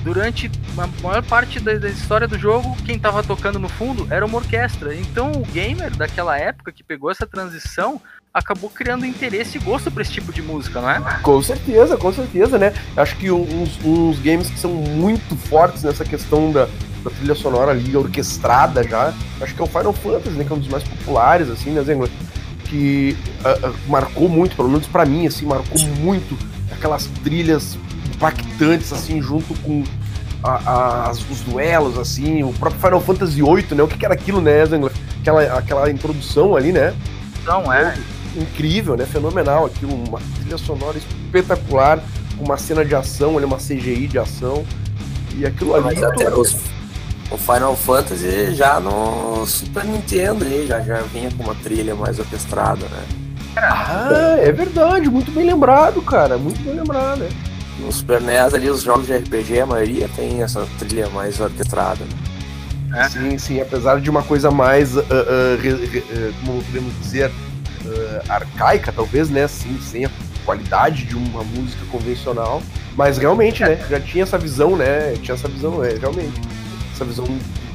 Durante a maior parte da, da história do jogo, quem estava tocando no fundo era uma orquestra. Então o gamer daquela época que pegou essa transição acabou criando interesse e gosto por esse tipo de música, não é? Com certeza, com certeza, né? Acho que uns, uns games que são muito fortes nessa questão da, da trilha sonora ali orquestrada já. Acho que é o Final Fantasy, né? Que é um dos mais populares, assim, né, Zengler? Que uh, uh, marcou muito, pelo menos para mim, assim, marcou muito aquelas trilhas impactantes, assim, junto com a, a, os duelos, assim, o próprio Final Fantasy VIII, né? O que, que era aquilo, né, Zengler? Aquela, aquela introdução ali, né? Não, é. Incrível, né? Fenomenal aquilo, uma trilha sonora espetacular, uma cena de ação, ali, uma CGI de ação. E aquilo ali. Mas até os, o Final Fantasy já no Super Nintendo aí, já, já vinha com uma trilha mais orquestrada, né? Ah, é verdade, muito bem lembrado, cara, muito bem lembrado, né? No Super NES ali, os jogos de RPG, a maioria tem essa trilha mais orquestrada, né? É. Sim, sim, apesar de uma coisa mais, uh, uh, re, re, uh, como podemos dizer, arcaica, talvez, né? Sim, sem a qualidade de uma música convencional, mas realmente, né? Já tinha essa visão, né? Tinha essa visão, é, realmente essa visão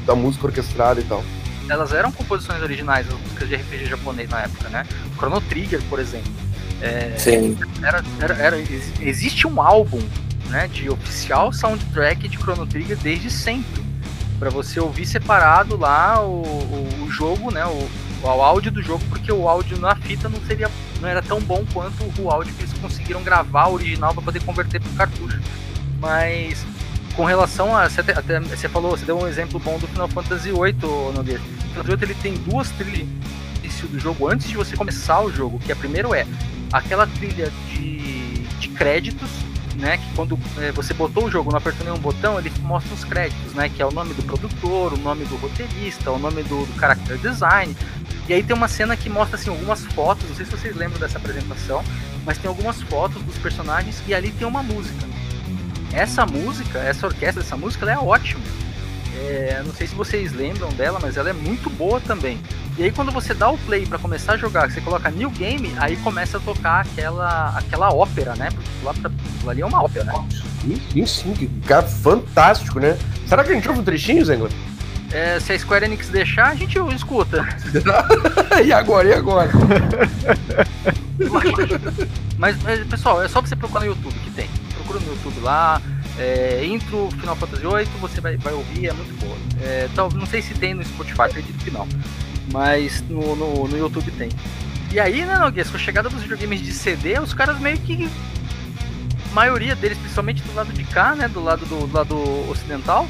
da música orquestrada e tal. Elas eram composições originais das músicas de RPG japonês na época, né? Chrono Trigger, por exemplo. É, Sim. Era, era, era, existe um álbum né, de oficial soundtrack de Chrono Trigger desde sempre. para você ouvir separado lá o, o, o jogo, né? O, o áudio do jogo, porque o áudio na fita não seria não era tão bom quanto o áudio que eles conseguiram gravar original para poder converter para cartucho. Mas com relação a. Você, até, você falou, você deu um exemplo bom do Final Fantasy VIII, Nogueira. O Final Fantasy VIII ele tem duas trilhas início do jogo antes de você começar o jogo, que a primeira é aquela trilha de, de créditos, né? Que quando é, você botou o jogo, não apertou nenhum botão, ele mostra os créditos, né? Que é o nome do produtor, o nome do roteirista, o nome do, do character design. E aí tem uma cena que mostra assim algumas fotos, não sei se vocês lembram dessa apresentação, mas tem algumas fotos dos personagens e ali tem uma música essa música, essa orquestra dessa música, ela é ótima. É, não sei se vocês lembram dela, mas ela é muito boa também. E aí quando você dá o play para começar a jogar, você coloca New Game, aí começa a tocar aquela, aquela ópera, né? Porque lá, ali é uma ópera, né? Sim, sim, sim, que cara fantástico, né? Será que a gente ouve um trechinho, Zengler? É, se a Square Enix deixar, a gente escuta. *laughs* e agora, e agora? *laughs* mas, mas, pessoal, é só você procurar no YouTube que tem. Procura no YouTube lá, é, intro Final Fantasy VIII, você vai, vai ouvir, é muito boa. É, tal, não sei se tem no Spotify, acredito que não. Mas no, no, no YouTube tem. E aí, né, Noguês, com a chegada dos videogames de CD, os caras meio que. A maioria deles, principalmente do lado de cá, né? Do lado do, do lado ocidental,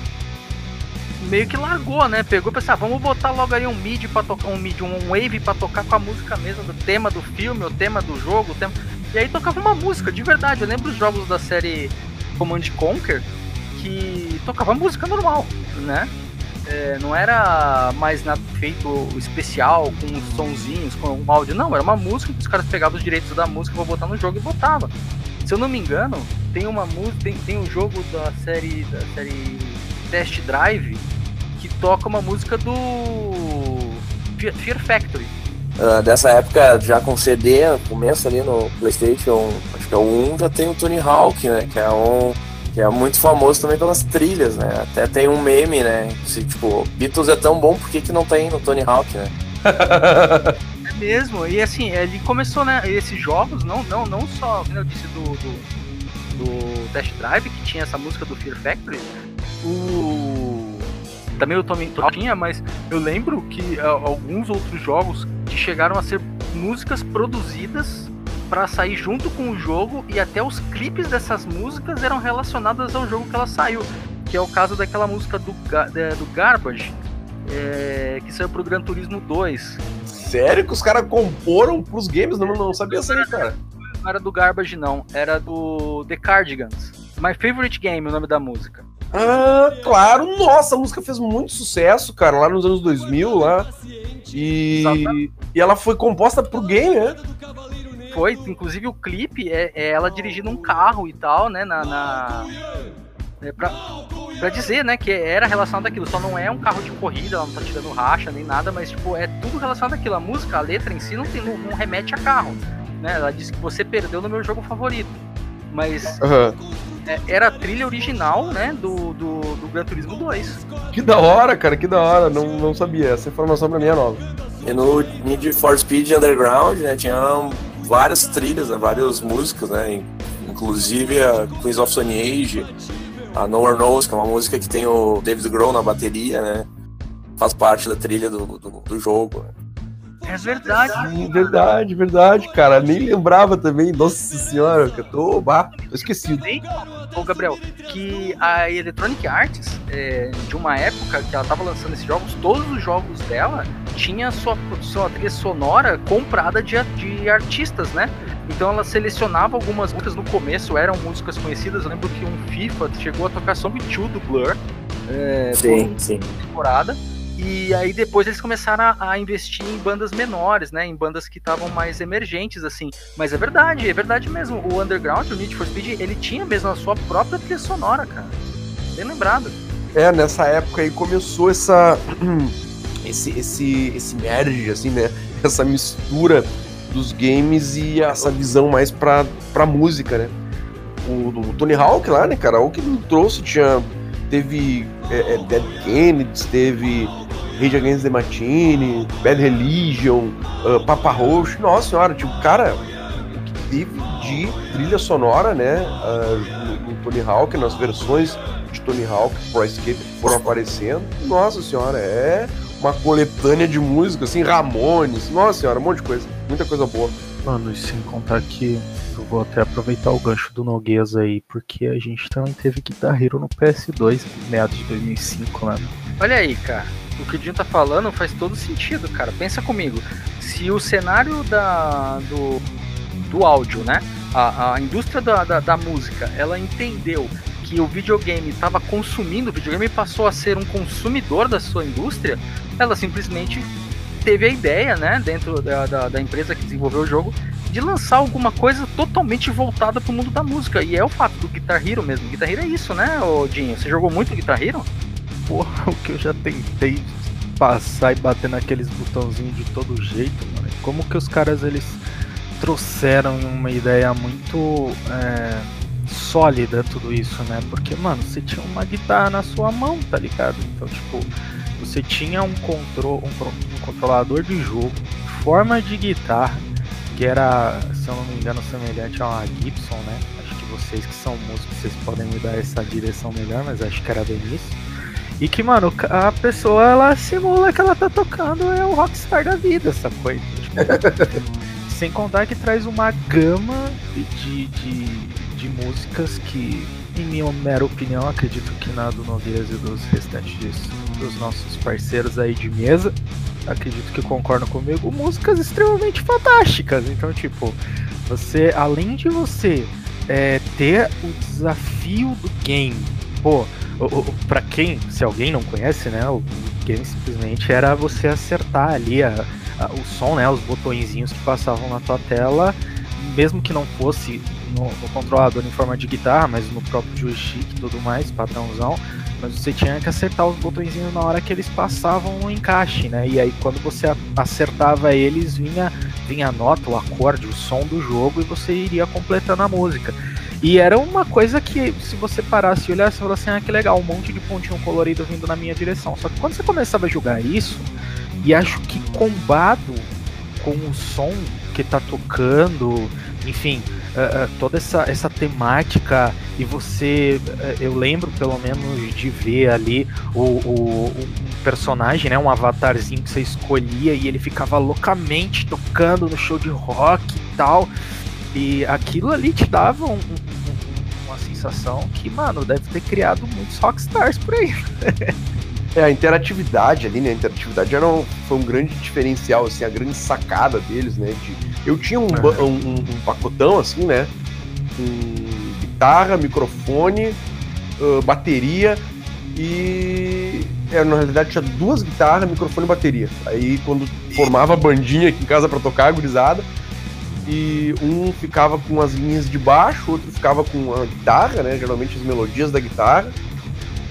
meio que largou, né? Pegou e pensou, ah, vamos botar logo aí um MIDI para tocar, um MIDI, um wave para tocar com a música mesmo, do tema do filme, o tema do jogo, o tema... E aí tocava uma música, de verdade. Eu lembro os jogos da série Command Conquer que tocava música normal, né? É, não era mais nada feito especial, com sonzinhos, com um áudio, não, era uma música que os caras pegavam os direitos da música pra botar no jogo e botava. Se eu não me engano, tem uma música, tem, tem um jogo da série da série Test Drive que toca uma música do Fear Factory. Uh, dessa época, já com CD, começo ali no PlayStation, acho que é o 1, já tem o Tony Hawk, né? Que é um que é muito famoso também pelas trilhas, né? Até tem um meme, né? Se, tipo, Beatles é tão bom, por que, que não tem no Tony Hawk, né? *laughs* é mesmo, e assim, ele começou, né? Esses jogos, não, não, não só, como eu disse, do, do, do Test Drive, que tinha essa música do Fear Factory, o. Também o Tommy tinha, mas eu lembro que uh, alguns outros jogos que chegaram a ser músicas produzidas para sair junto com o jogo e até os clipes dessas músicas eram relacionadas ao jogo que ela saiu, que é o caso daquela música do, do Garbage, é, que saiu pro Gran Turismo 2. Sério que os caras comporam pros games? Não, não sabia isso aí, cara. Não era do Garbage, não. Era do The Cardigans. My Favorite Game, o nome da música. Ah, claro. Nossa, a música fez muito sucesso, cara, lá nos anos 2000, lá. E, e ela foi composta pro game, né? foi, inclusive o clipe é, é ela dirigindo um carro e tal, né? Na. na é pra, pra dizer, né, que era relacionado àquilo, só não é um carro de corrida, ela não tá tirando racha nem nada, mas tipo, é tudo relacionado àquilo. A música, a letra em si não, tem, não, não remete a carro. Né? Ela disse que você perdeu no meu jogo favorito. Mas uhum. é, era a trilha original, né, do, do, do Gran Turismo 2. Que da hora, cara, que da hora. Não, não sabia. Essa informação pra mim é nova. E no Need for Speed Underground, né, tinha várias trilhas, né, várias músicas, né? Inclusive a Queens of Stone Age, a No One Knows, que é uma música que tem o David Grohl na bateria, né? Faz parte da trilha do, do, do jogo. Né? É verdade. Sim, verdade, verdade, cara. Nem lembrava também. Nossa senhora, que eu tô. Bah, tô esquecido. Ô, Gabriel, que a Electronic Arts, é, de uma época que ela tava lançando esses jogos, todos os jogos dela tinha sua, sua trilha sonora comprada de, de artistas, né? Então ela selecionava algumas músicas no começo, eram músicas conhecidas. Eu lembro que um FIFA chegou a tocar Song 2 do Blur. É, sim, sim. Temporada. E aí depois eles começaram a, a, investir em bandas menores, né? Em bandas que estavam mais emergentes, assim. Mas é verdade, é verdade mesmo. O Underground, o Need for Speed, ele tinha mesmo a sua própria trilha sonora, cara. Bem lembrado. É, nessa época aí começou essa. *clears throat* esse, esse, esse merge, assim, né? *laughs* Essa mistura dos games e essa visão mais pra, pra música, né? O, o Tony Hawk lá, né, cara? O que trouxe tinha. Teve é, é, Dead Kennedys, teve Rage Against the Machine, Bad Religion, uh, Papa Roach. Nossa senhora, tipo, cara, o que teve de trilha sonora, né? Uh, no, no Tony Hawk, nas versões de Tony Hawk Pro Escape foram aparecendo. Nossa senhora, é uma coletânea de música, assim, Ramones, nossa senhora, um monte de coisa. Muita coisa boa. Mano, e sem contar que vou até aproveitar o gancho do Noguês aí, porque a gente também teve Guitar Hero no PS2, meados de 2005, né? Olha aí, cara o que o Dinho tá falando faz todo sentido, cara. Pensa comigo. Se o cenário da, do, do áudio, né? A, a indústria da, da, da música, ela entendeu que o videogame estava consumindo, o videogame passou a ser um consumidor da sua indústria, ela simplesmente teve a ideia, né, dentro da, da, da empresa que desenvolveu o jogo, de lançar alguma coisa totalmente voltada para o mundo da música. E é o fato do Guitar Hero mesmo. Guitar Hero é isso, né, Dinho? Você jogou muito Guitar Hero? porra, *laughs* o que eu já tentei passar e bater naqueles botãozinhos de todo jeito, mano. Como que os caras eles trouxeram uma ideia muito é, sólida tudo isso, né? Porque, mano, você tinha uma guitarra na sua mão, tá ligado? Então, tipo, você tinha um, control, um, um controlador de jogo, forma de guitarra, que era, se eu não me engano, semelhante a uma Gibson, né? Acho que vocês que são músicos, vocês podem me dar essa direção melhor, mas acho que era bem isso. E que, mano, a pessoa ela simula que ela tá tocando é o rockstar da vida, essa coisa. Tipo, *laughs* sem contar que traz uma gama de, de, de músicas que, em minha mera opinião, acredito que na do Nogueiras e dos restantes dos nossos parceiros aí de mesa, acredito que concordam comigo, músicas extremamente fantásticas. Então, tipo, você, além de você é, ter o desafio do game, pô, para quem, se alguém não conhece, né, o game simplesmente era você acertar ali a, a, o som, né, os botõezinhos que passavam na tua tela, mesmo que não fosse no, no controlador em forma de guitarra, mas no próprio joystick e tudo mais, padrãozão, mas você tinha que acertar os botõezinhos na hora que eles passavam no encaixe, né? E aí quando você acertava eles, vinha, vinha a nota, o acorde, o som do jogo e você iria completando a música. E era uma coisa que, se você parasse e olhasse, você falasse assim, ah, que legal, um monte de pontinho colorido vindo na minha direção. Só que quando você começava a jogar isso, e acho que combado com o som que tá tocando, enfim, uh, toda essa, essa temática, e você, uh, eu lembro pelo menos de ver ali o, o, um personagem, né, um avatarzinho que você escolhia e ele ficava loucamente tocando no show de rock e tal. E aquilo ali te dava um, um, uma sensação que, mano, deve ter criado muitos rockstars por aí. *laughs* É, a interatividade ali, né? A interatividade era um, foi um grande diferencial, assim, a grande sacada deles, né? De, eu tinha um, uhum. um, um, pacotão, assim, né? Com guitarra, microfone, uh, bateria e. É, na realidade tinha duas guitarras, microfone e bateria. Aí quando formava a bandinha aqui em casa para tocar, gurizada, e um ficava com as linhas de baixo, outro ficava com a guitarra, né? Geralmente as melodias da guitarra.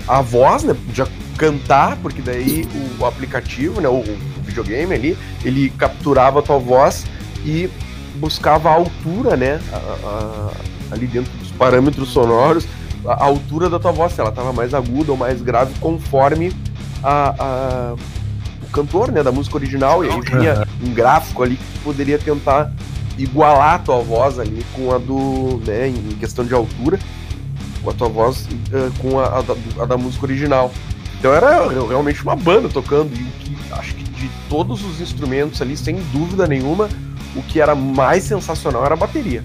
A voz, né? Podia cantar, porque daí o aplicativo, né? O videogame ali, ele capturava a tua voz e buscava a altura, né? A, a, ali dentro dos parâmetros sonoros, a, altura da tua voz, se ela estava mais aguda ou mais grave, conforme a, o cantor, né? Da música original. E aí tinha um gráfico ali que poderia tentar igualar a tua voz ali com a do, né, em questão de altura, com a tua voz uh, com a, a, da, a, da, música original. Então era realmente uma banda tocando, e que acho que de todos os instrumentos ali, sem dúvida nenhuma, o que era mais sensacional era a bateria.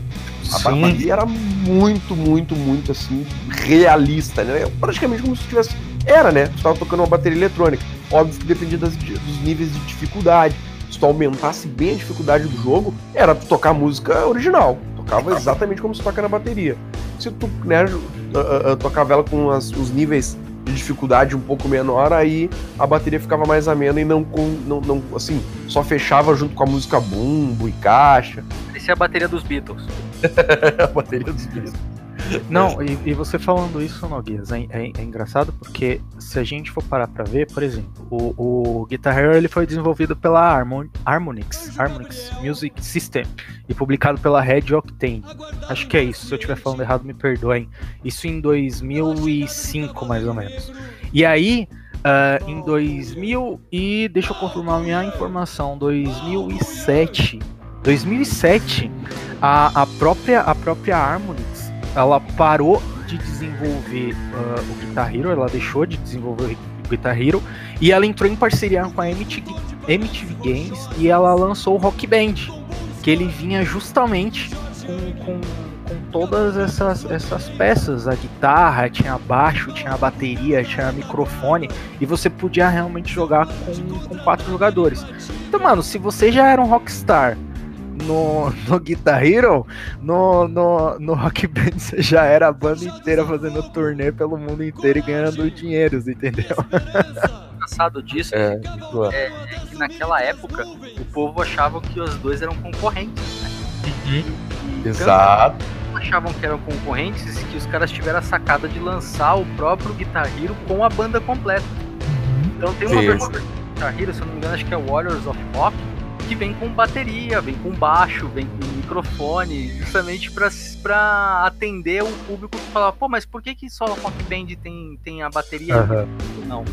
A Sim. bateria era muito, muito, muito assim, realista, né? Praticamente como se tivesse. Era, né? Tu tava tocando uma bateria eletrônica. Óbvio que dependia das, dos níveis de dificuldade se tu aumentasse bem a dificuldade do jogo, era tu tocar a música original. Tocava exatamente como se toca na bateria. Se tu né, uh, uh, tocava ela com as, os níveis de dificuldade um pouco menor, aí a bateria ficava mais amena e não com. Não, não, assim, só fechava junto com a música bumbo e caixa. Essa é a bateria dos Beatles. *laughs* a bateria dos Beatles. Não, e, e, você falando isso, Noguias, é, é, é, engraçado porque se a gente for parar pra ver, por exemplo, o, o Guitar Hero ele foi desenvolvido pela Harmon, Harmonix, Harmonix Music System e publicado pela Red Octane. Acho que é isso, se eu estiver falando errado me perdoem. Isso em 2005, mais ou menos. E aí, uh, em 2000 e... deixa eu confirmar minha informação, 2007... 2007, a, a própria a própria Harmonix ela parou de desenvolver uh, o Guitar Hero, ela deixou de desenvolver o Guitar Hero e ela entrou em parceria com a MTV, MTV Games e ela lançou o Rock Band, que ele vinha justamente com, com, com todas essas, essas peças, a guitarra, tinha baixo, tinha bateria, tinha microfone e você podia realmente jogar com, com quatro jogadores. Então, mano, se você já era um rockstar no, no Guitar Hero, no, no, no Rock Band você já era a banda inteira fazendo turnê pelo mundo inteiro e ganhando dinheiros, entendeu? O *laughs* engraçado disso é, é, é, que naquela época o povo achava que os dois eram concorrentes, né? Uhum. Exato. achavam que eram concorrentes que os caras tiveram a sacada de lançar o próprio Guitar Hero com a banda completa. Então tem uma versão do Guitar Hero, se eu não me engano, acho que é Warriors of Rock, que vem com bateria, vem com baixo, vem com microfone, justamente pra, pra atender o público que falava, pô, mas por que, que só Rock Band tem, tem a bateria o não?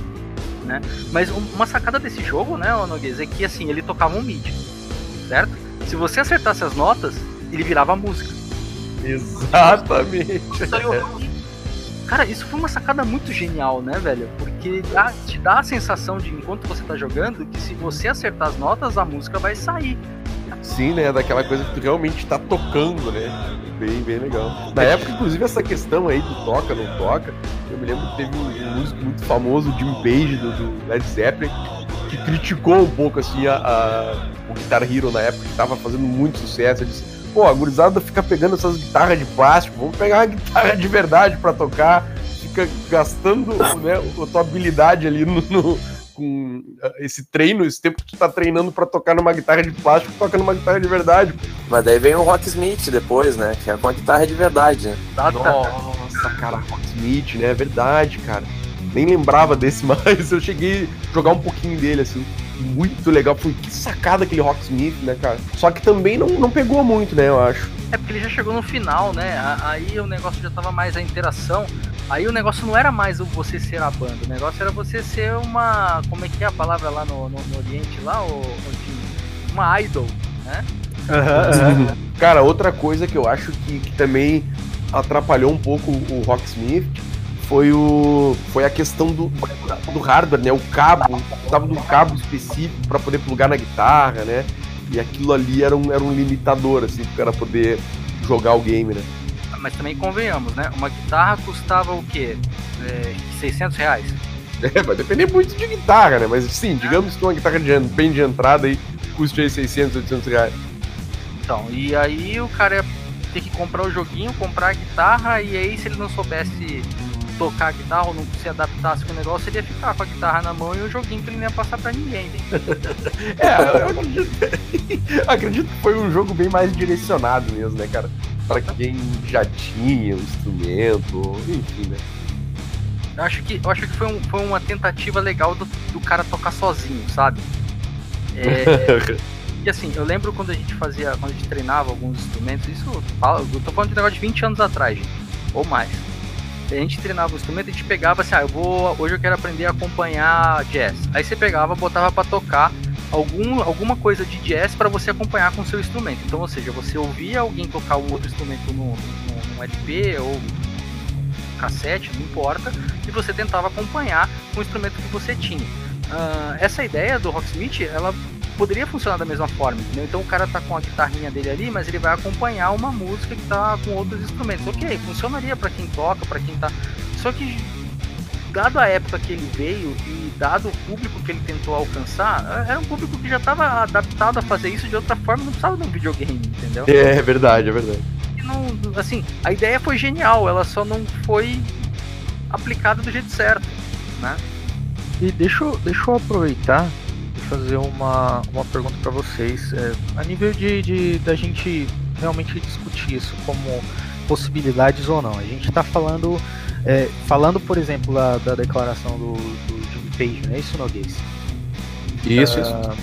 Né? Mas um- uma sacada desse jogo, né, Noguês, é que assim, ele tocava um MIDI, certo? Se você acertasse as notas, ele virava música. Exatamente. Então, eu- *laughs* Cara, isso foi uma sacada muito genial, né, velho? Porque dá- te dá a sensação de, enquanto você tá jogando, que se você acertar as notas, a música vai sair. Sim, né? Daquela coisa que tu realmente tá tocando, né? Bem, bem legal. Na época, inclusive, essa questão aí do toca, não toca, eu me lembro que teve um, músico muito famoso, Jim Page, do, do Led Zeppelin, que criticou um pouco, assim, a, a- o Guitar Hero na época, que tava fazendo muito sucesso. Ele disse, pô, a gurizada fica pegando essas guitarras de plástico, vamos pegar uma *laughs* guitarra de verdade pra tocar, fica gastando né, a tua habilidade ali no- no, com ah, esse treino, esse tempo que tu tá treinando pra tocar numa guitarra de plástico, toca numa guitarra de verdade. Mas daí vem o Rocksmith depois, né? Que é com a guitarra de verdade, né? Nossa, cara, Rocksmith, né? É verdade, cara. Nem lembrava desse, *laughs* mas eu cheguei a jogar um pouquinho dele, assim. Muito legal. Foi que sacada aquele Rocksmith, né, cara? Só que também não, não pegou muito, né, eu acho. É porque ele já chegou no final, né? Aí o negócio já tava mais a interação. Aí o negócio não era mais o você ser a banda, o negócio era você ser uma. Como é que é a palavra lá no, no, no Oriente lá, o, uma idol, né? Cara, outra coisa que eu acho que, que também atrapalhou um pouco o Rocksmith foi o foi a questão do, do hardware, né? O cabo, tava de um cabo específico para poder plugar na guitarra, né? E aquilo ali era um, era um limitador, assim, pro cara poder jogar o game, né? Mas também convenhamos, né? Uma guitarra custava o quê? É, 600 reais. *laughs* É, vai depender muito de guitarra, né? Mas sim, digamos que uma guitarra de, bem de entrada aí custe aí 600, 800 reais. Então, e aí o cara ia ter que comprar o joguinho, comprar a guitarra, e aí se ele não soubesse tocar a guitarra ou não se adaptasse com o negócio, ele ia ficar com a guitarra na mão e o joguinho que ele não ia passar pra ninguém. né? *laughs* É, eu acredito, *laughs* acredito que foi um jogo bem mais direcionado mesmo, né, cara? Pra quem já tinha o instrumento, enfim, né? Eu acho que, eu acho que foi, um- foi uma tentativa legal do, do cara tocar sozinho, sabe? É, *laughs* e assim, eu lembro quando a gente fazia, quando a gente treinava alguns instrumentos, isso eu tô falando de negócio de 20 anos atrás, gente, ou mais. A gente treinava o instrumento, a gente pegava assim, ah, eu vou, hoje eu quero aprender a acompanhar jazz. Aí você pegava, botava pra tocar algum, alguma coisa de jazz para você acompanhar com o seu instrumento. Então, ou seja, você ouvia alguém tocar um outro instrumento no, no, no LP ou cassete, não importa, e você tentava acompanhar com o instrumento que você tinha. Ah, essa ideia do Rocksmith, ela poderia funcionar da mesma forma, entendeu? Então o cara tá com a guitarrinha dele ali, mas ele vai acompanhar uma música que tá com outros instrumentos. Ok, funcionaria para quem toca, para quem tá. Só que dado a época que ele veio e dado o público que ele tentou alcançar, era um público que já estava adaptado a fazer isso de outra forma, não precisava de um videogame, entendeu? É, é verdade, é verdade. Não, assim, a ideia foi genial, ela só não foi aplicada do jeito certo, né? E deixa, eu- deixa eu aproveitar fazer uma, uma pergunta para vocês. É, a nível de, de da gente realmente discutir isso como possibilidades ou não. A gente está falando, é, falando, por exemplo, da, da declaração do, do Jimmy Page, não é isso, Noguês? Isso, isso. Ah,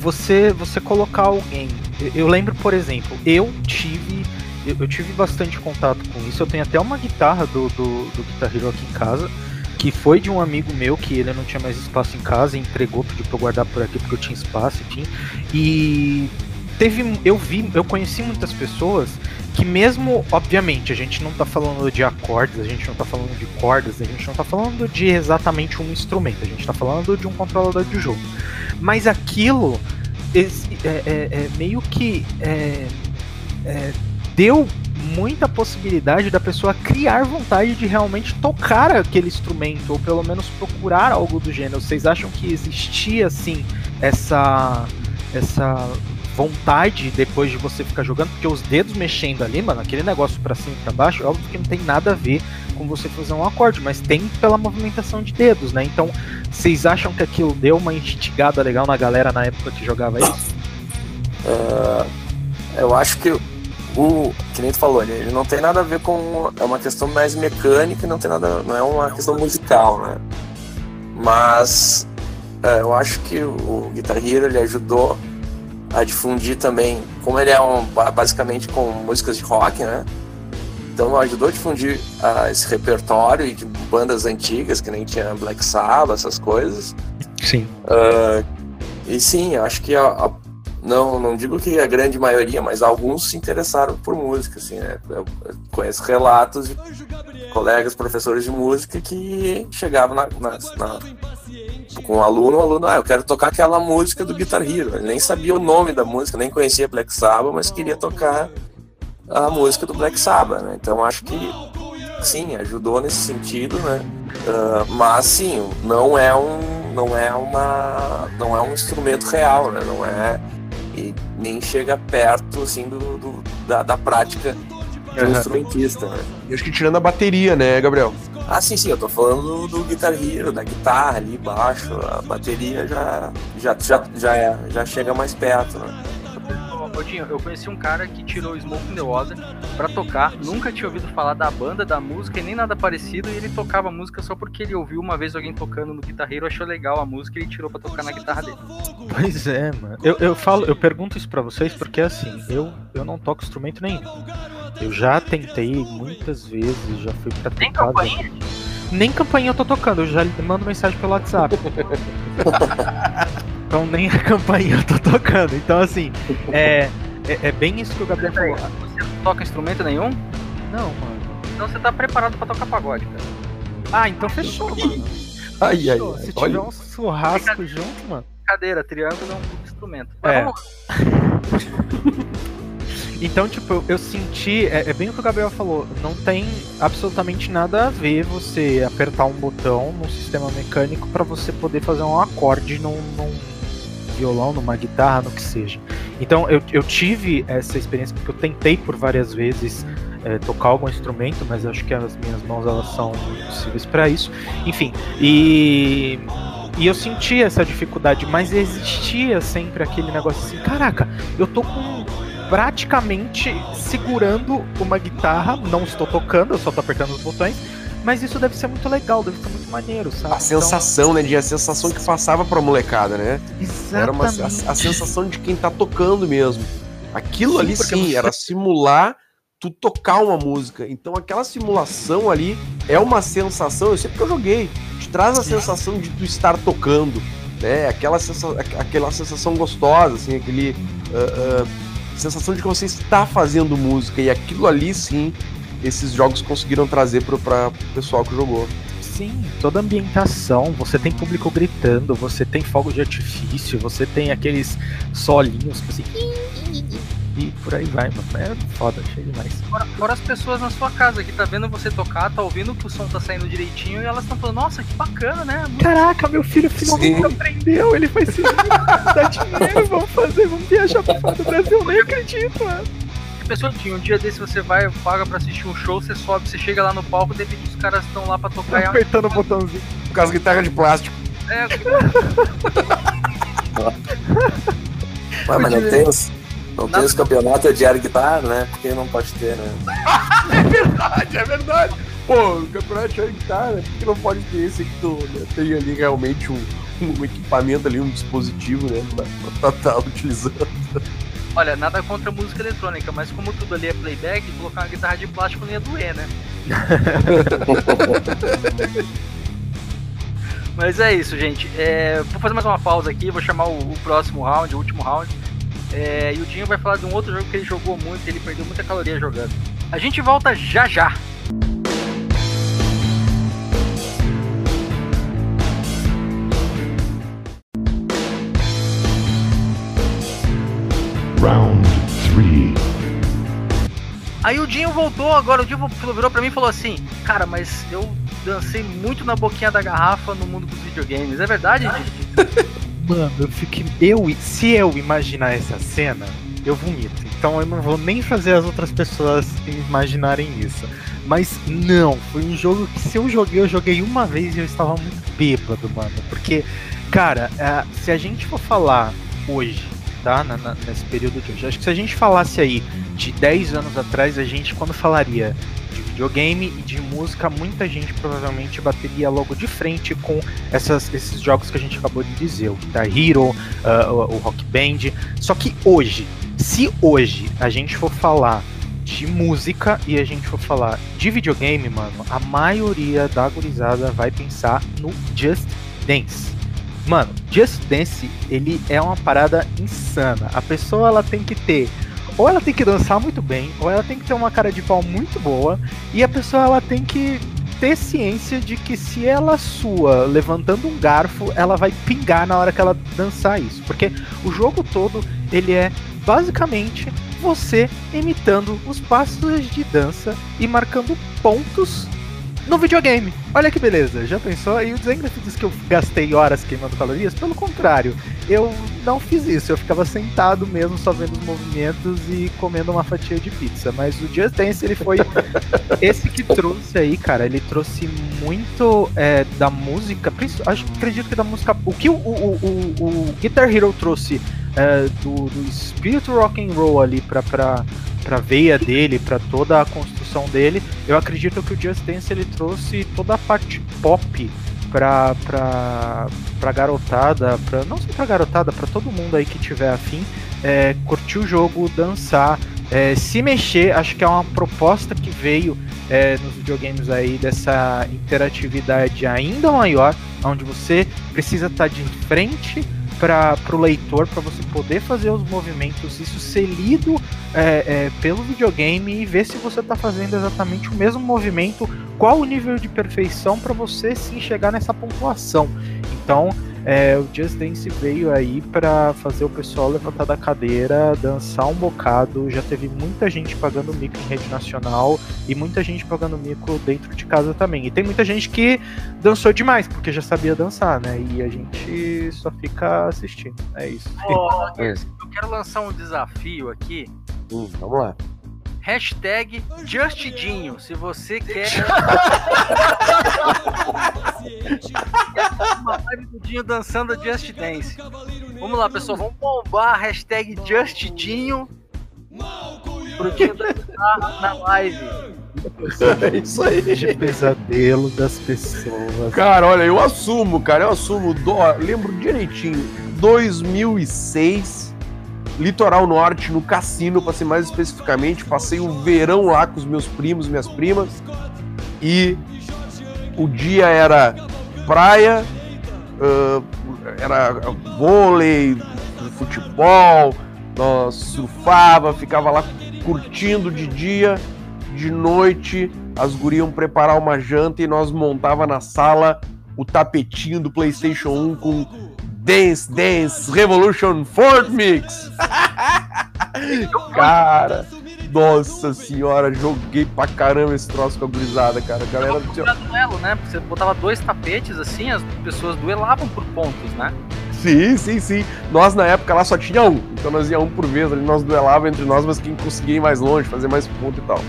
Você, você colocar alguém. eu- Eu lembro, por exemplo, eu tive. Eu, eu tive bastante contato com isso. Eu tenho até uma guitarra do, do, do Guitar Hero aqui em casa. Que foi de um amigo meu que ele não tinha mais espaço em casa, entregou, pediu pra eu guardar por aqui porque eu tinha espaço, enfim. E teve. Eu vi, eu conheci muitas pessoas que mesmo, obviamente, a gente não tá falando de acordes, a gente não tá falando de cordas, a gente não tá falando de exatamente um instrumento, a gente tá falando de um controlador de jogo. Mas aquilo é, é- é meio que é, é, deu muita possibilidade da pessoa criar vontade de realmente tocar aquele instrumento, ou pelo menos procurar algo do gênero. Vocês acham que existia assim essa essa vontade depois de você ficar jogando, porque os dedos mexendo ali, mano, aquele negócio pra cima e pra baixo, óbvio que não tem nada a ver com você fazer um acorde, mas tem pela movimentação de dedos, né? Então, vocês acham que aquilo deu uma instigada legal na galera na época que jogava isso? Ah, eu acho que o que nem tu falou, ele, ele não tem nada a ver com. É uma questão mais mecânica, não tem nada. não é uma questão musical, né? Mas é, eu acho que o Guitar Hero ele ajudou a difundir também, como ele é um, basicamente com músicas de rock, né? Então ajudou a difundir uh, esse repertório de bandas antigas, que nem tinha Black Sabbath, essas coisas. Sim. Uh, e sim, acho que a, a, não, não digo que a grande maioria, mas alguns se interessaram por música, assim, né? Eu, conheço relatos de colegas, professores de música que chegavam na, na, na com um aluno, o um aluno, ah, eu quero tocar aquela música do Guitar Hero. Ele nem sabia o nome da música, nem conhecia Black Sabbath, mas queria tocar a música do Black Sabbath, né? Então acho que sim, ajudou nesse sentido, né? Uh, mas sim, não é um, não é uma, não é um instrumento real, né? Não é e nem chega perto assim do, do da, da prática do uhum. instrumentista, né? E acho que tirando a bateria, né, Gabriel? Ah, sim, sim, eu tô falando do, do Guitar Hero, da guitarra ali, baixo, a bateria já, já, já, já, é, já chega mais perto, né? Odinho, eu conheci um cara que tirou Smoke in the Water pra tocar, nunca tinha ouvido falar da banda, da música e nem nada parecido, e ele tocava música só porque ele ouviu uma vez alguém tocando no guitarreiro, achou legal a música e ele tirou pra tocar na guitarra dele. Pois é, mano. Eu, eu falo, eu pergunto isso pra vocês porque assim, eu, eu não toco instrumento nenhum. Eu já tentei muitas vezes, já fui pra Nem campainha? Nem campainha eu tô tocando, eu já mando mensagem pelo WhatsApp. *laughs* então nem a *laughs* campainha eu tô tocando. Então assim, é, é, é bem isso que o Gabriel falou. Você não toca instrumento nenhum? Não, mano. Então você tá preparado pra tocar pagode, cara. Ah, então fechou, mano. Ai, fechou. ai, Se olha. tiver um churrasco junto, mano. Cadeira, triângulo é um instrumento. Mas É. *laughs* Então, tipo, eu, eu senti, é, é bem o que o Gabriel falou, não tem absolutamente nada a ver você apertar um botão num sistema mecânico pra você poder fazer um acorde num, num violão, numa guitarra, no que seja. Então, eu, eu tive essa experiência porque eu tentei por várias vezes é, tocar algum instrumento, mas acho que as minhas mãos elas são impossíveis pra isso. Enfim, e e eu senti essa dificuldade, mas existia sempre aquele negócio assim, caraca, eu tô com praticamente segurando uma guitarra, não estou tocando, eu só tô apertando os botões, mas isso deve ser muito legal, deve ser muito maneiro, sabe? A sensação, né? De a sensação que passava pra molecada, né? Então, Era uma, a, exatamente. a sensação de quem tá tocando mesmo. Aquilo Sim, ali sim, você- era simular tu tocar uma música. Então aquela simulação ali é uma sensação, eu sei porque eu joguei, te traz a sensação de tu estar tocando, né? Aquela, sensa, aqu- aquela sensação gostosa, assim, aquele. ah, ah, sensação de que você está fazendo música. E aquilo ali sim, esses jogos conseguiram trazer pro, pra, pro pessoal que jogou. Sim, toda a ambientação, você tem público gritando, você tem fogo de artifício, você tem aqueles solinhos assim. E por aí vai, mano. É foda, achei demais. Fora, fora as pessoas na sua casa que tá vendo você tocar, tá ouvindo que o som tá saindo direitinho e elas estão falando, nossa, que bacana, né? Muito Caraca, meu filho finalmente Sim. aprendeu, ele vai ser dar dinheiro, vamos fazer, vamos viajar pra fora do Brasil, eu nem acredito, mano. Pessoa tinha um dia desse você vai, paga pra assistir um show, você sobe, você chega lá no palco, de repente os caras estão lá pra tocar e Apertando o botãozinho. Com as guitarras de plástico. é, *laughs* Ué, mas não tem os, não tem os campeonatos de air guitar, né? Porque não pode ter, né? *laughs* É verdade, é verdade. Pô, o campeonato de guitarra, por que não pode ter esse que tu né, tem ali realmente um, um equipamento ali, um dispositivo, né? Pra, pra tá utilizando. Olha, nada contra música eletrônica, mas como tudo ali é playback, colocar uma guitarra de plástico não ia doer, né? *laughs* Mas é isso, gente. É, vou fazer mais uma pausa aqui, vou chamar o, o próximo round, o último round. É, e o Dinho vai falar de um outro jogo que ele jogou muito, ele perdeu muita caloria jogando. A gente volta já já. Round three. Aí o Dinho voltou, agora o Dinho virou pra mim e falou assim: Cara, mas eu dancei muito na boquinha da garrafa no mundo dos videogames. É verdade, Dinho? *laughs* Mano, eu fico. Eu, se eu imaginar essa cena, eu vomito. Então eu não vou nem fazer as outras pessoas imaginarem isso. Mas não, foi um jogo que se eu joguei, eu joguei uma vez e eu estava muito bêbado, mano. Porque, cara, é, se a gente for falar hoje, tá? Na- na- nesse período de hoje, acho que se a gente falasse aí de 10 anos atrás, a gente, quando falaria de videogame e de música, muita gente provavelmente bateria logo de frente com essas, esses jogos que a gente acabou de dizer, o Guitar Hero, uh, o, o Rock Band. Só que hoje, se hoje a gente for falar de música e a gente for falar de videogame, mano, a maioria da gurizada vai pensar no Just Dance. Mano, Just Dance, ele é uma parada insana. A pessoa ela tem que ter ou ela tem que dançar muito bem, ou ela tem que ter uma cara de pau muito boa, e a pessoa ela tem que ter ciência de que se ela sua levantando um garfo, ela vai pingar na hora que ela dançar isso, porque o jogo todo ele é basicamente você imitando os passos de dança e marcando pontos no videogame. Olha que beleza, já pensou? E o Zengraf diz que eu gastei horas queimando calorias? Pelo contrário, eu não fiz isso, eu ficava sentado mesmo só vendo os movimentos e comendo uma fatia de pizza. Mas o Just Dance, ele foi *laughs* esse que trouxe aí, cara, ele trouxe muito é, da música, acho, acredito que da música, o que o, o, o, o Guitar Hero trouxe é, do, do espírito rock and roll ali pra, pra, pra veia dele, pra toda a construção dele, eu acredito que o Just Dance ele trouxe toda a parte pop pra, pra, pra garotada, pra, não só pra garotada, pra todo mundo aí que tiver afim, é, curtir o jogo, dançar, é, se mexer, acho que é uma proposta que veio é, nos videogames aí dessa interatividade ainda maior, onde você precisa estar tá de frente para o leitor, para você poder fazer os movimentos, isso ser lido é, é, pelo videogame e ver se você está fazendo exatamente o mesmo movimento, qual o nível de perfeição para você sim chegar nessa pontuação. Então, é, o Just Dance veio aí para fazer o pessoal levantar da cadeira, dançar um bocado. Já teve muita gente pagando mico em rede nacional e muita gente pagando mico dentro de casa também. E tem muita gente que dançou demais, porque já sabia dançar, né? E a gente só fica assistindo. É isso. Oh, eu quero lançar um desafio aqui. Hum, vamos lá. Hashtag Justidinho. Se você quer. *laughs* uma live do Dinho dançando Just Dance. Vamos lá, pessoal. Vamos bombar a hashtag Justidinho pro Dinho dançar na live. É isso aí. *laughs* De pesadelo das pessoas. Cara, olha, eu assumo, cara, eu assumo. Do, lembro direitinho. 2006 litoral norte, no cassino, para ser mais especificamente. Passei o verão lá com os meus primos, minhas primas. E o dia era praia, uh, era vôlei, futebol, nós surfava, ficava lá curtindo de dia, de noite, as gurias preparar uma janta e nós montava na sala o tapetinho do PlayStation 1 com Dance Dance Revolution Ford Mix. *laughs* cara, nossa senhora, joguei pra caramba esse troço com a gurizada, cara. A galera tinha... duelo, né? Porque você botava dois tapetes assim, as pessoas duelavam por pontos, né? Sim, sim, sim. Nós na época lá só tinha um, então nós ia um por vez ali, nós duelava entre nós, mas quem conseguia ir mais longe, fazer mais ponto e tal.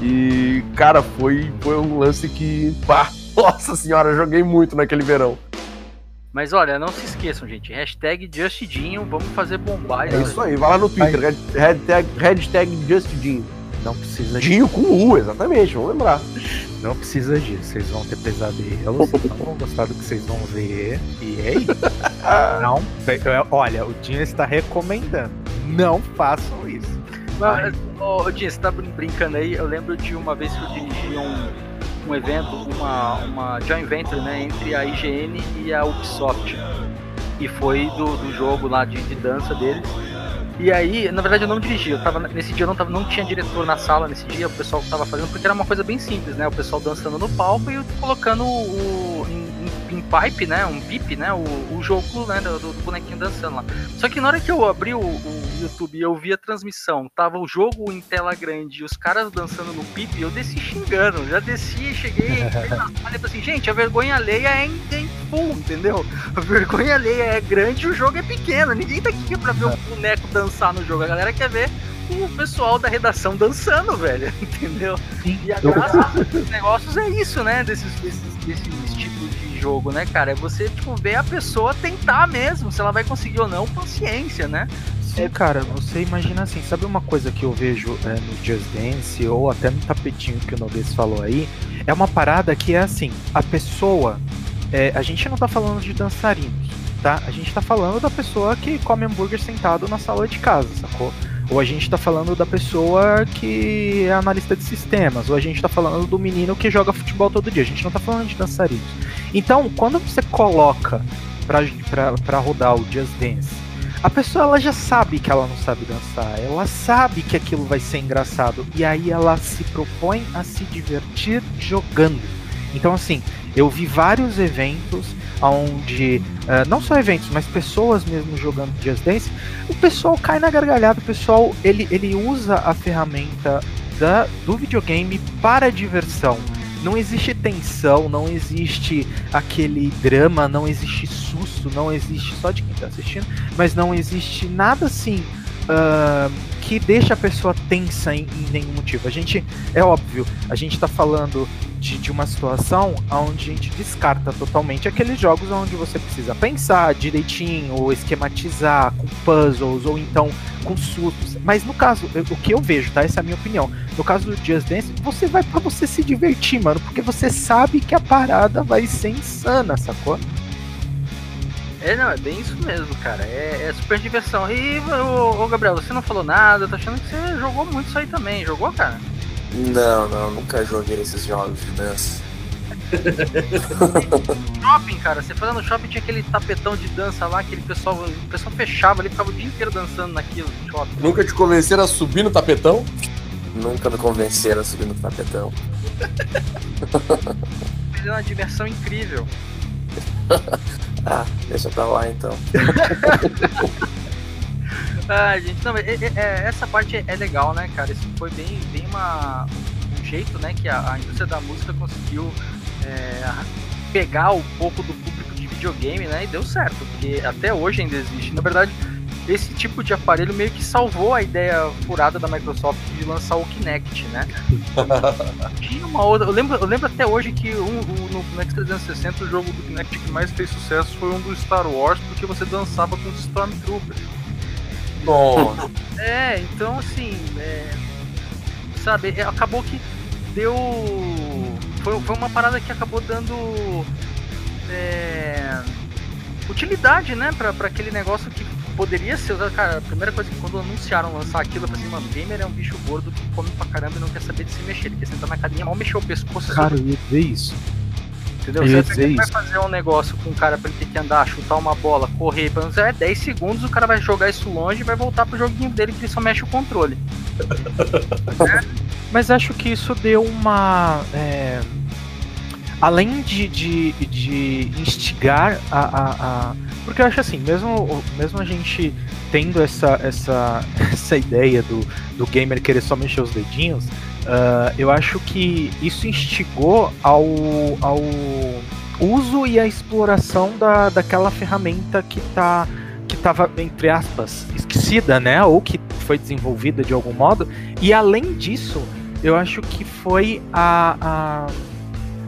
E, cara, foi, foi um lance que, *laughs* pá, nossa senhora, joguei muito naquele verão. Mas olha, não se esqueçam, gente. Hashtag JustDinho, vamos fazer bombar. É isso aí, vai lá no Twitter, hashtag, hashtag JustDinho. Não precisa Dinho com U, exatamente, vamos lembrar. Não precisa disso, vocês vão ter pesadelos, vocês não vão gostar do que vocês vão ver. E é isso. *laughs* não, olha, o Dinho está recomendando. Não façam isso. Mas, ô, Dinho, você tá brincando aí? Eu lembro de uma vez que eu dirigi um um evento, uma, uma joint venture né, entre a IGN e a Ubisoft. E foi do, do jogo lá de, de dança deles. E aí, na verdade eu não dirigi, eu tava, nesse dia eu não, tava, não tinha diretor na sala, nesse dia o pessoal tava fazendo, porque era uma coisa bem simples, né? O pessoal dançando no palco e colocando o, em, em pipe, né? Um pipe, né? O, o jogo né? Do, do, bonequinho dançando lá. Só que na hora que eu abri o, o YouTube e eu vi a transmissão, tava o jogo em tela grande e os caras dançando no pipe, eu desci xingando. Já desci, cheguei, *laughs* falei assim, gente, a vergonha alheia é em, em full, entendeu? A vergonha alheia é grande e o jogo é pequeno. Ninguém tá aqui pra ver o boneco dançar no jogo. A galera quer ver o pessoal da redação dançando, velho, *laughs* entendeu? E a graça *laughs* dos negócios é isso, né? Desses, desses, desses tipos jogo, né, cara? É você, tipo, ver a pessoa tentar mesmo, se ela vai conseguir ou não, paciência, né? É, cara, você imagina assim, sabe uma coisa que eu vejo é, no Just Dance ou até no tapetinho que o Noguês falou aí? É uma parada que é assim, a pessoa. é, a gente não tá falando de dançarinos, tá? A gente tá falando da pessoa que come hambúrguer sentado na sala de casa, sacou? Ou a gente tá falando da pessoa que é analista de sistemas, ou a gente tá falando do menino que joga futebol todo dia. A gente não tá falando de dançarinos. Então, quando você coloca pra rodar o Just Dance, a pessoa ela já sabe que ela não sabe dançar, ela sabe que aquilo vai ser engraçado, e aí ela se propõe a se divertir jogando. Então, assim, eu vi vários eventos onde, eh, não só eventos, mas pessoas mesmo jogando Just Dance, o pessoal cai na gargalhada, o pessoal ele, ele usa a ferramenta da, do videogame para diversão. Não existe tensão, não existe aquele drama, não existe susto, não existe só de quem tá assistindo, mas não existe nada assim ah, que deixa a pessoa tensa em, em nenhum motivo. A gente, é óbvio, a gente tá falando de, de uma situação onde a gente descarta totalmente aqueles jogos onde você precisa pensar direitinho, ou esquematizar com puzzles, ou então com sustos. Mas no caso, eu- o que eu vejo, tá? Essa é a minha opinião. No caso do Just Dance, você vai pra você se divertir, mano, porque você sabe que a parada vai ser insana, sacou? É, não, é bem isso mesmo, cara. É, é super diversão. E, ô, ô, Gabriel, você não falou nada, tô achando que você jogou muito isso aí também. Jogou, cara? Não, não, nunca joguei esses jogos de dança. *laughs* Shopping, cara. Você foi lá no shopping tinha aquele tapetão de dança lá, aquele pessoal. O pessoal fechava ali, ficava o dia inteiro dançando naquilo no shopping. Nunca te convenceram a subir no tapetão? Nunca me convenceram a subir no tapetão. Foi uma diversão incrível. *laughs* Ah, deixa pra lá então. *laughs* Ah, gente, não, é- é- é- essa parte é, legal, né, cara? Isso foi bem, bem uma, um jeito, né, que a, a indústria da música conseguiu é, pegar um pouco do público de videogame, né, e deu certo, porque até hoje ainda existe. Na verdade, esse tipo de aparelho meio que salvou a ideia furada da Microsoft de lançar o Kinect, né? *laughs* Tinha uma outra. Eu lembro, eu lembro até hoje que um, um- no Kinect 360 o jogo do Kinect que mais fez sucesso foi um do Star Wars, porque você dançava com os Stormtroopers. Nossa. É, então assim, é, sabe, é, acabou que deu. Foi, foi uma parada que acabou dando é, utilidade, né, pra, pra aquele negócio que poderia ser usado. Cara, a primeira coisa que quando anunciaram lançar aquilo, eu falei assim, mano, gamer é um bicho gordo que come pra caramba e não quer saber de se mexer. Ele quer sentar na academia, mal mexer o pescoço, Cara, eu ia dizer isso. entendeu? eu ia Você dizer vai isso. fazer um negócio com um cara pra ele ter que andar, chutar uma bola, correr, pelo menos é 10 segundos, o cara vai jogar isso longe e vai voltar pro joguinho dele que ele só mexe o controle. *laughs* Mas acho que isso deu uma. é, além de, de, de instigar a, a, a- Porque eu acho assim, mesmo, mesmo a gente tendo essa, essa, *laughs* essa ideia do, do gamer querer só mexer os dedinhos, ah, eu acho que isso instigou ao, ao uso e a exploração da, daquela ferramenta que tá que estava entre aspas esquecida, né, ou que foi desenvolvida de algum modo. E além disso, eu acho que foi a, a,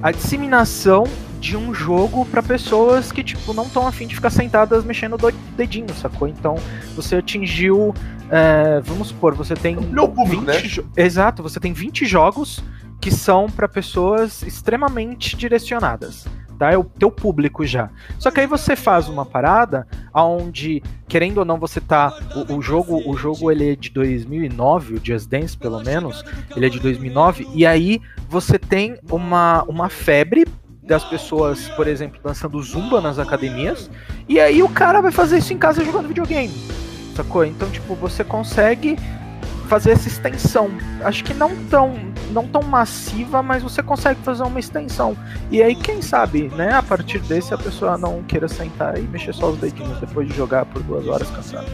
a disseminação de um jogo para pessoas que tipo não estão afim de ficar sentadas mexendo o dedinho, sacou? Então você atingiu, é, vamos supor, você tem Ampliou o público, 20 né? Exato, você tem 20 jogos que são para pessoas extremamente direcionadas. Tá? É o teu público já. Só que aí você faz uma parada onde, querendo ou não, você tá. O, o jogo, o jogo ele é de 2009, o Just Dance, pelo menos, ele é de 2009, e aí você tem uma, uma febre das pessoas, por exemplo, dançando zumba nas academias, e aí o cara vai fazer isso em casa jogando videogame. Sacou? Então, tipo, você consegue fazer essa extensão. Acho que não tão, não tão massiva, mas você consegue fazer uma extensão. E aí, quem sabe, né? A partir desse, a pessoa não queira sentar e mexer só os dedinhos depois de jogar por duas horas cansado.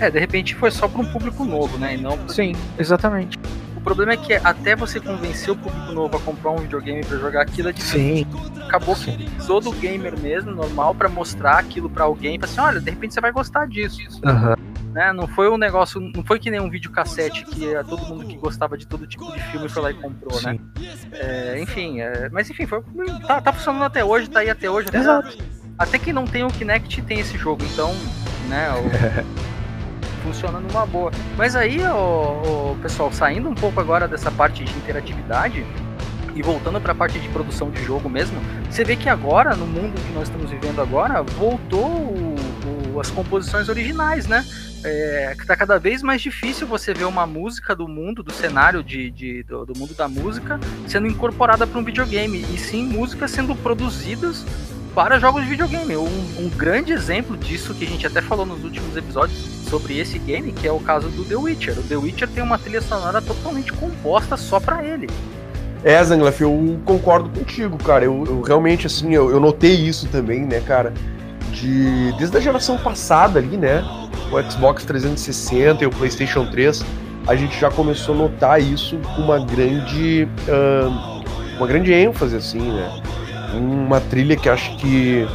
É, de repente foi só pra um público novo, né? E não Sim, exatamente. O problema é que até você convencer o público novo a comprar um videogame pra jogar aquilo é difícil. Sim, Acabou que precisou do gamer mesmo, normal, pra mostrar aquilo pra alguém. Pra assim, olha, de repente você vai gostar disso. Aham. Né? Não foi um negócio, não foi que nem um videocassete que todo mundo que gostava de todo tipo de filme foi lá e comprou, né? Sim. É, enfim, é, mas enfim, foi, tá, tá funcionando até hoje, tá aí até hoje. Até, Exato. até que não tem o Kinect tem esse jogo, então, né? o- *laughs* funciona numa boa. Mas aí, ô, pessoal, saindo um pouco agora dessa parte de interatividade e voltando para a parte de produção de jogo mesmo, você vê que agora, no mundo que nós estamos vivendo agora, voltou o- o- as composições originais, né? É, tá cada vez mais difícil você ver uma música do mundo, do cenário de, de- do, do mundo da música, sendo incorporada para um videogame, e sim músicas sendo produzidas para jogos de videogame. Um, um grande exemplo disso que a gente até falou nos últimos episódios sobre esse game, que é o caso do The Witcher. O The Witcher tem uma trilha sonora totalmente composta só para ele. É, Zanglef, eu concordo contigo, cara. Eu, eu realmente, assim, eu, eu notei isso também, né, cara? De, desde a geração passada ali, né? O Xbox 360 e o PlayStation 3, a gente já começou a notar isso com uma grande. ahn, uma grande ênfase, assim, né? Uma trilha que acho que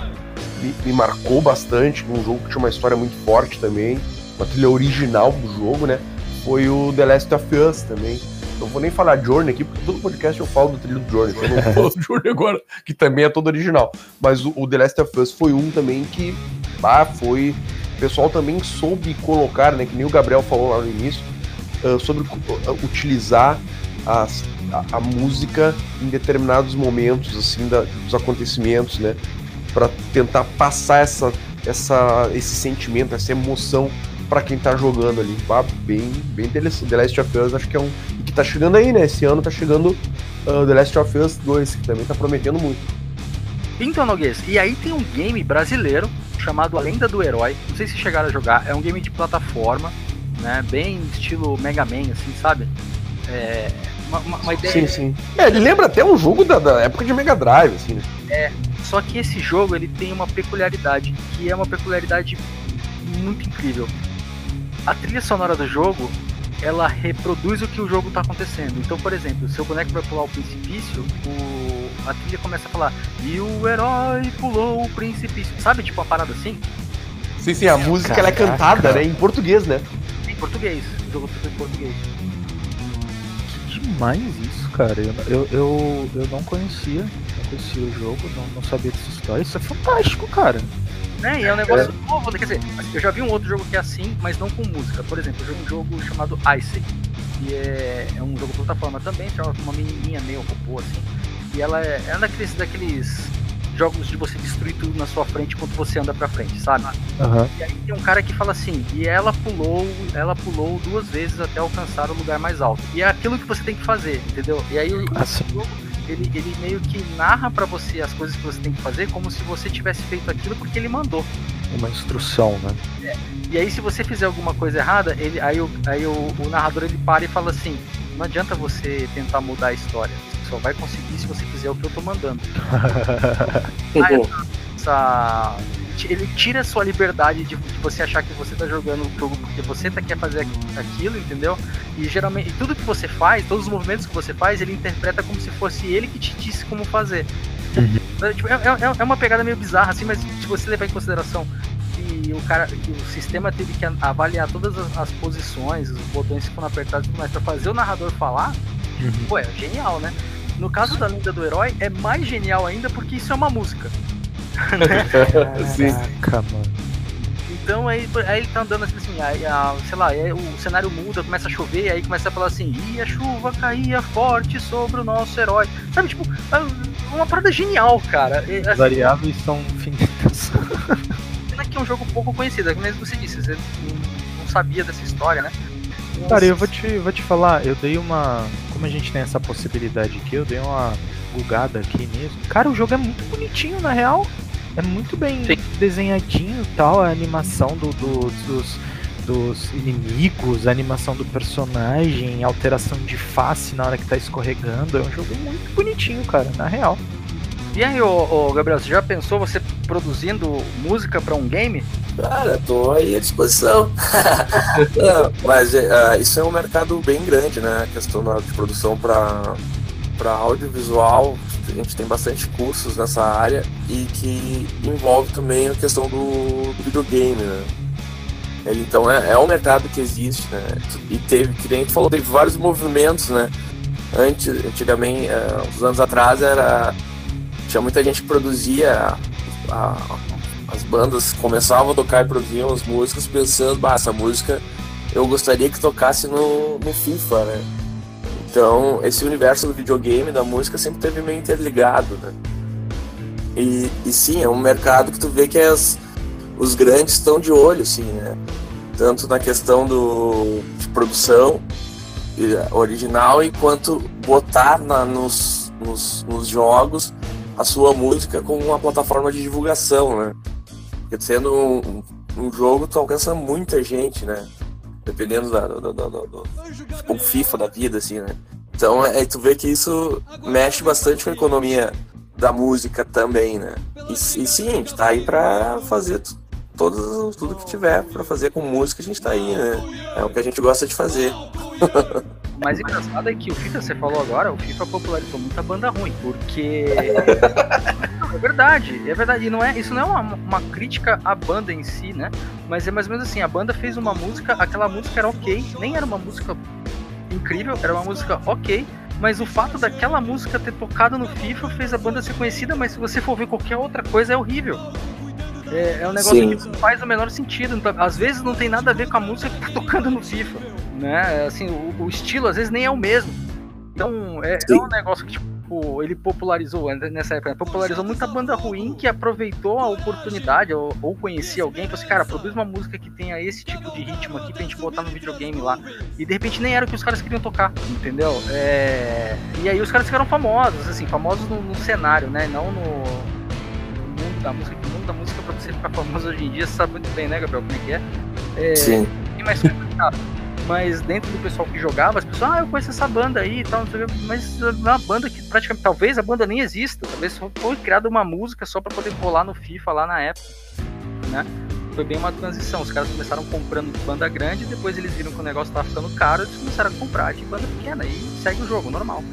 me, me marcou bastante, um jogo que tinha uma história muito forte também, uma trilha original do jogo, né? Foi o The Last of Us também. Não vou nem falar Journey aqui, porque todo podcast eu falo do trilho do Journey. Eu não falo do Journey agora, que também é todo original. Mas o, o The Last of Us foi um também que, ah, foi. O pessoal também soube colocar, né? Que nem o Gabriel falou lá no início, ah, sobre uh, utilizar a, a música em determinados momentos, assim, da- dos acontecimentos, né? Pra tentar passar essa, essa, esse sentimento, essa emoção pra quem tá jogando ali. Ah, bem, bem interessante. The Last of Us acho que é um. E que tá chegando aí, né? Esse ano tá chegando ah, The Last of Us 2, que também tá prometendo muito. Então, Noguês, e aí tem um game brasileiro chamado A Lenda do Herói. Não sei se chegaram a jogar. É um game de plataforma, né? Bem estilo Mega Man, assim, sabe? É. Uma, uma- uma ideia. Sim, sim. É, ele lembra até um jogo da, da época de Mega Drive, assim, né? Só que esse jogo ele tem uma peculiaridade, que é uma peculiaridade muito incrível. A trilha sonora do jogo, ela reproduz o que o jogo tá acontecendo. Então, por exemplo, o seu boneco vai pular o precipício, o... a trilha começa a falar e o herói pulou o precipício. Sabe, tipo uma parada assim? Sim, sim, a música ela é cantada, né? Em português, né? Em português. O jogo tá em português. Demais isso, cara. Eu, eu, eu, eu não conhecia, não conhecia o jogo, não, não sabia dessa história. Isso é fantástico, cara. Né? E é um negócio novo, né? quer dizer, eu já vi um outro jogo que é assim, mas não com música. Por exemplo, eu joguei um jogo chamado Ice, que é, é um jogo plataforma também, tem uma menininha meio robô assim, e ela é, é daqueles, daqueles jogos de você destruir tudo na sua frente enquanto você anda pra frente, sabe? Aham. E aí tem um cara que fala assim, e ela pulou, ela pulou duas vezes até alcançar o lugar mais alto. E é aquilo que você tem que fazer, entendeu? E aí o Assim. jogo, ele, ele meio que narra pra você as coisas que você tem que fazer como se você tivesse feito aquilo porque ele mandou. Uma instrução, né? E aí, se você fizer alguma coisa errada, ele, aí, o, aí o, o narrador ele para e fala assim: não adianta você tentar mudar a história. Só vai conseguir se você fizer o que eu tô mandando. *laughs* Essa, ele tira a sua liberdade de, de você achar que você tá jogando o jogo porque você tá, quer fazer aqu- aquilo, entendeu? E geralmente, e tudo que você faz, todos os movimentos que você faz, ele interpreta como se fosse ele que te disse como fazer. É, tipo, é, é- é uma pegada meio bizarra, assim, mas se você levar em consideração que o cara, que o sistema teve que avaliar todas as, as posições, os botões que foram apertados e tudo mais pra fazer o narrador falar, pô, é genial, né? No caso da lenda do herói, é mais genial ainda porque isso é uma música. *laughs* Sim. Caraca, mano. Então aí, aí ele tá andando assim, assim aí, a- sei lá, aí o cenário muda, começa a chover, aí começa a falar assim, e a chuva caía forte sobre o nosso herói. Sabe, tipo, é uma parada genial, cara. E, As assim, variáveis são infinitas. *laughs* pena que é um jogo pouco conhecido, como você disse, você não, não sabia dessa história, né? Cara, eu vou te, vou te falar, eu dei uma. Como a gente tem essa possibilidade aqui, eu dei uma bugada aqui mesmo. Cara, o jogo é muito bonitinho, na real. É muito bem Sim. desenhadinho tal, a animação do, do- dos, dos inimigos, a animação do personagem, alteração de face na hora que tá escorregando. É um jogo muito bonitinho, cara, na real. E aí, ô, ô, Gabriel, você já pensou você produzindo música pra um game? Cara, tô aí à disposição. *laughs* Não, mas é, ah, isso é um mercado bem grande, né? A questão de produção para para audiovisual, a gente tem bastante cursos nessa área e que envolve também a questão do, do videogame, né? Ele, então é, é um mercado que existe, né? E teve, que nem tu falou, teve vários movimentos, né? Antes, antigamente, eh, uns anos atrás, era tinha muita gente que produzia a- as bandas começavam a tocar e produziam as músicas pensando, bah, essa música eu gostaria que tocasse no, no FIFA, né? Então, esse universo do videogame, da música, sempre teve meio interligado, né? E, e sim, é um mercado que tu vê que as, os grandes estão de olho, sim, né? Tanto na questão do, de produção original, enquanto botar na, nos, nos, nos jogos a sua música como uma plataforma de divulgação, né? Porque sendo um, um jogo, tu alcança muita gente, né? Dependendo da, do, do, do, tipo, FIFA da vida, assim, né? Então, é, tu vê que isso mexe bastante com a economia da música também, né? E, e sim, a gente tá aí pra fazer tudo que tiver pra fazer com música, a gente tá aí, né? É o que a gente gosta de fazer. *laughs* Mais engraçado é que o FIFA, você falou agora, o FIFA popularizou muita banda ruim, porque. Não, *laughs* é verdade, é verdade. E não é, isso não é uma, uma crítica à banda em si, né? Mas é mais ou menos assim, a banda fez uma música, aquela música era ok, nem era uma música incrível, era uma música ok, mas o fato daquela música ter tocado no FIFA fez a banda ser conhecida, mas se você for ver qualquer outra coisa é horrível. É, é um negócio Sim. que não faz o menor sentido. Então, às vezes não tem nada a ver com a música que tá tocando no FIFA. Né? Assim, o, o estilo às vezes nem é o mesmo. Então é, é um negócio que tipo, ele popularizou nessa época, né? popularizou muita banda ruim que aproveitou a oportunidade ou, ou conhecia alguém e falou assim, cara, produz uma música que tenha esse tipo de ritmo aqui pra gente botar no videogame lá. E de repente nem era o que os caras queriam tocar, entendeu? É... E aí os caras ficaram famosos, assim, famosos no, no cenário, né? Não no, mundo da música. No mundo da música, pra você ficar famoso hoje em dia, você sabe muito bem, né, Gabriel, como é que é? É, Sim. bem mais complicado. Mas dentro do pessoal que jogava, as pessoas, ah, eu conheço essa banda aí e tal, não sei o quê. mas é uma banda que praticamente, talvez a banda nem exista, talvez foi criada uma música só pra poder rolar no FIFA lá na época, né? Foi bem uma transição, os caras começaram comprando banda grande, depois eles viram que o negócio tava ficando caro, eles começaram a comprar de banda pequena e segue o jogo, normal.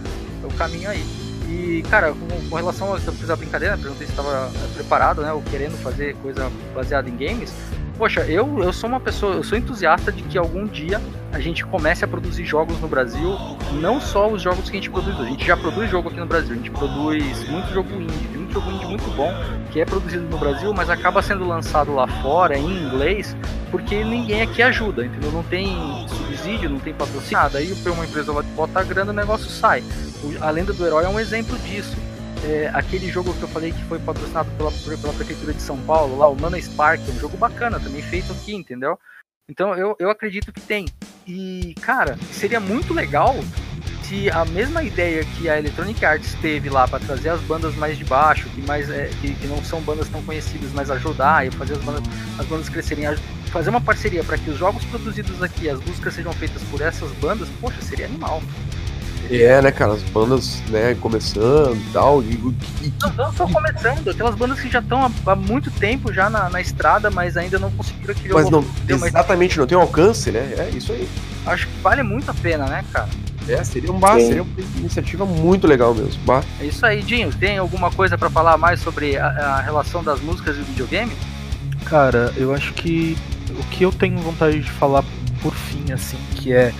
É o caminho aí. E, cara, com, com relação a eu fiz a brincadeira, perguntei se estava preparado, né, ou querendo fazer coisa baseada em games. Poxa, eu, eu sou uma pessoa, eu sou entusiasta de que algum dia a gente comece a produzir jogos no Brasil, não só os jogos que a gente produz, a gente já produz jogo aqui no Brasil, a gente produz muito jogo indie, muito jogo indie muito bom que é produzido no Brasil, mas acaba sendo lançado lá fora em inglês, porque ninguém aqui ajuda, entendeu? Não tem subsídio, não tem patrocinado, aí uma empresa lá bota a grana, o negócio sai. A Lenda do Herói é um exemplo disso. É, aquele jogo que eu falei que foi patrocinado pela, pela Prefeitura de São Paulo, lá, o Mana Spark, é um jogo bacana, também feito aqui, entendeu? Então eu, eu acredito que tem. E, cara, seria muito legal se a mesma ideia que a Electronic Arts teve lá para trazer as bandas mais de baixo, que, mais, é, que, que não são bandas tão conhecidas, mas ajudar e fazer as bandas, as bandas crescerem, fazer uma parceria para que os jogos produzidos aqui, as músicas sejam feitas por essas bandas, poxa, seria animal. É, né, cara, as bandas, né, começando e tal. E, e- Não, não só começando, aquelas bandas que já estão há, há muito tempo já na, na estrada, mas ainda não conseguiram aquele mas não, exatamente, não tem um alcance, né? É isso aí. acho que vale muito a pena, né, cara? É, seria um bar, Sim. seria uma iniciativa muito legal mesmo. Bah. É isso aí, Dinho. Tem alguma coisa pra falar mais sobre a, a relação das músicas e o videogame? Cara, eu acho que o que eu tenho vontade de falar por fim, assim, que é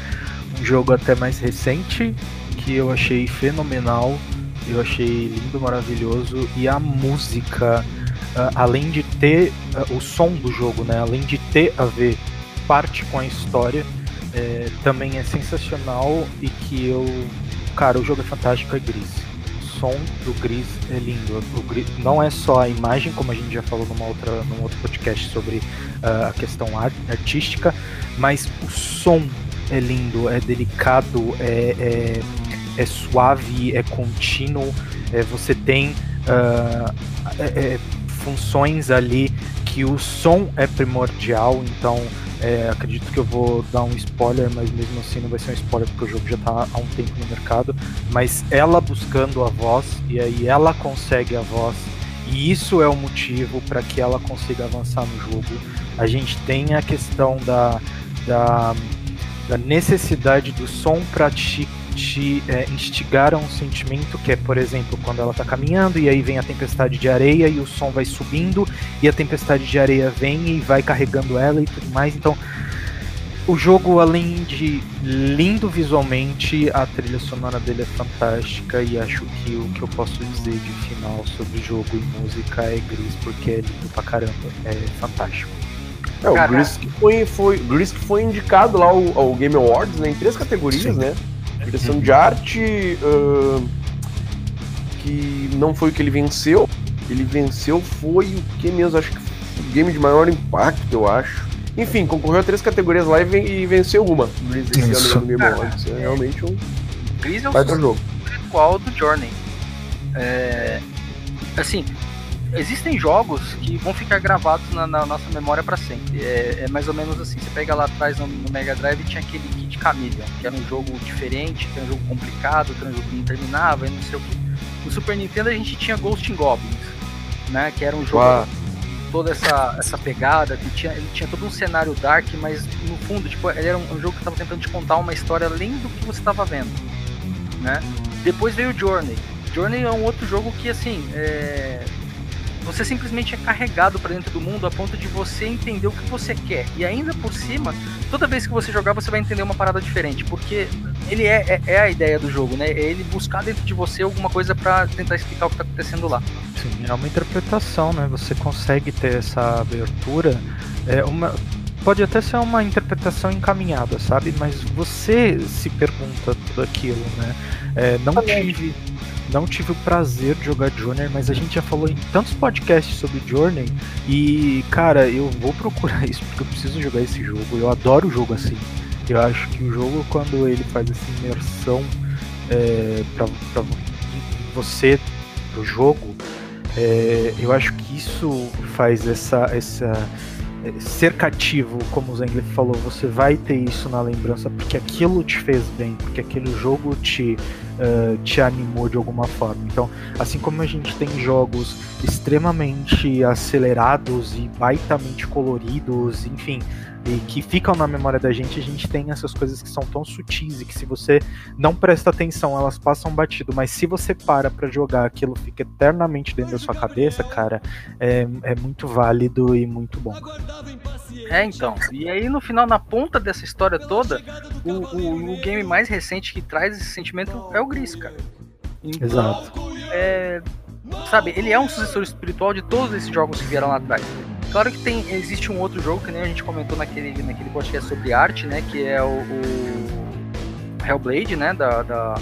jogo até mais recente, que eu achei fenomenal, eu achei lindo, maravilhoso, e a música, ah, além de ter ah, o som do jogo, né, além de ter a ver parte com a história, é, também é sensacional e que eu. Cara, o jogo é fantástico, é gris. O som do gris é lindo. O Gris não é só a imagem, como a gente já falou numa outra, num outro podcast sobre ah, a questão ar- artística, mas o som é lindo, é delicado, é, é, é suave, é contínuo. é, você tem é- é, funções ali que o som é primordial, então é, acredito que eu vou dar um spoiler, mas mesmo assim não vai ser um spoiler porque o jogo já está há um tempo no mercado. Mas ela buscando a voz, e aí ela consegue a voz, e isso é o motivo para que ela consiga avançar no jogo. A gente tem a questão da, da, da necessidade do som para te, te é, instigar a um sentimento, que é, por exemplo, quando ela está caminhando e aí vem a tempestade de areia e o som vai subindo e a tempestade de areia vem e vai carregando ela e tudo mais. Então, o jogo, além de lindo visualmente, a trilha sonora dele é fantástica e acho que o que eu posso dizer de final sobre jogo e música é Gris, porque é lindo pra caramba, é fantástico. É, o Cara. Gris que foi, foi, Gris que foi indicado lá ao, ao Game Awards, né, em três categorias, Sim. né? Direção de arte, ahn, que não foi o que ele venceu. Ele venceu foi o que mesmo? Acho que foi o game de maior impacto, eu acho. Enfim, concorreu a três categorias lá e, ven- venceu uma. Gris esse Isso. ano no Game Awards. É realmente um Gris é o baita jogo. atual do Journey. É, assim, existem jogos que vão ficar gravados na, na nossa memória para sempre. É, é mais ou menos assim. Você pega lá atrás no, no Mega Drive tinha aquele Kid Chameleon, que era um jogo diferente, que era um jogo complicado, que era um jogo que não terminava, e não sei o que. No Super Nintendo a gente tinha Ghost in Goblins, né? Que era um jogo Uau. toda essa, essa pegada, que tinha, ele tinha todo um cenário dark, mas no fundo, tipo, ele era um, um jogo que estava tentando te contar uma história além do que você estava vendo, né? Depois veio o Journey. Journey é um outro jogo que, assim, é... você simplesmente é carregado para dentro do mundo a ponto de você entender o que você quer. E ainda por cima, toda vez que você jogar, você vai entender uma parada diferente, porque ele é, é, é a ideia do jogo, né? É ele buscar dentro de você alguma coisa para tentar explicar o que tá acontecendo lá. Sim, é uma interpretação, né? Você consegue ter essa abertura. É uma, pode até ser uma interpretação encaminhada, sabe? Mas você se pergunta tudo aquilo, né? É, não tive. Não tive o prazer de jogar Journey, mas a gente já falou em tantos podcasts sobre Journey e, cara, eu vou procurar *laughs* isso porque eu preciso jogar esse jogo. Eu adoro o jogo assim. Eu acho que o jogo, quando ele faz essa imersão é, pra, pra você, pro jogo, é, eu acho que isso faz essa, essa ser cativo, como o Zengler falou, você vai ter isso na lembrança porque aquilo te fez bem, porque aquele jogo te, eh, te animou de alguma forma. Então, assim como a gente tem jogos extremamente acelerados e baitamente coloridos, enfim, e que ficam na memória da gente, a gente tem essas coisas que são tão sutis e que se você não presta atenção, elas passam batido, mas se você para pra jogar, aquilo fica eternamente dentro da sua cabeça, cara, é, é muito válido e muito bom. É, então. E aí, no final, na ponta dessa história toda, o, o, o game mais recente que traz esse sentimento é o Gris, cara. Então, Exato. é, sabe, ele é um sucessor espiritual de todos esses jogos que vieram lá atrás. Claro que tem, existe um outro jogo que nem a gente comentou naquele, naquele podcast sobre arte, né? Que é o, o Hellblade, né? Da, da,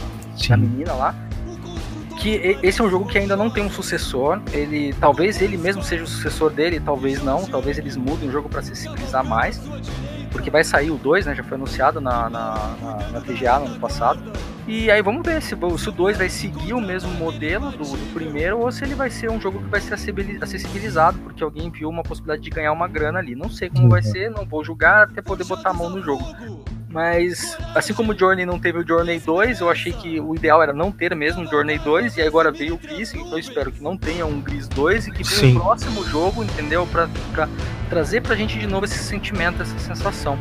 da menina lá. Que esse é um jogo que ainda não tem um sucessor. Ele talvez ele mesmo seja o sucessor dele, talvez não. Talvez eles mudem o jogo para acessibilizar mais. Porque vai sair o 2, né? Já foi anunciado na, na, na, na TGA no ano passado. E aí vamos ver se, o- se o 2 vai seguir o mesmo modelo do, do primeiro ou se ele vai ser um jogo que vai ser acessibili- acessibilizado, porque alguém viu uma possibilidade de ganhar uma grana ali. Não sei como vai ser, não vou julgar até poder botar a mão no jogo. Mas, assim como o Journey não teve o Journey 2, eu achei que o ideal era não ter mesmo um Journey 2, e agora veio o Gris, então eu espero que não tenha um Gris 2 e que venha Sim. um próximo jogo, entendeu? Pra, pra trazer pra gente de novo esse sentimento, essa sensação.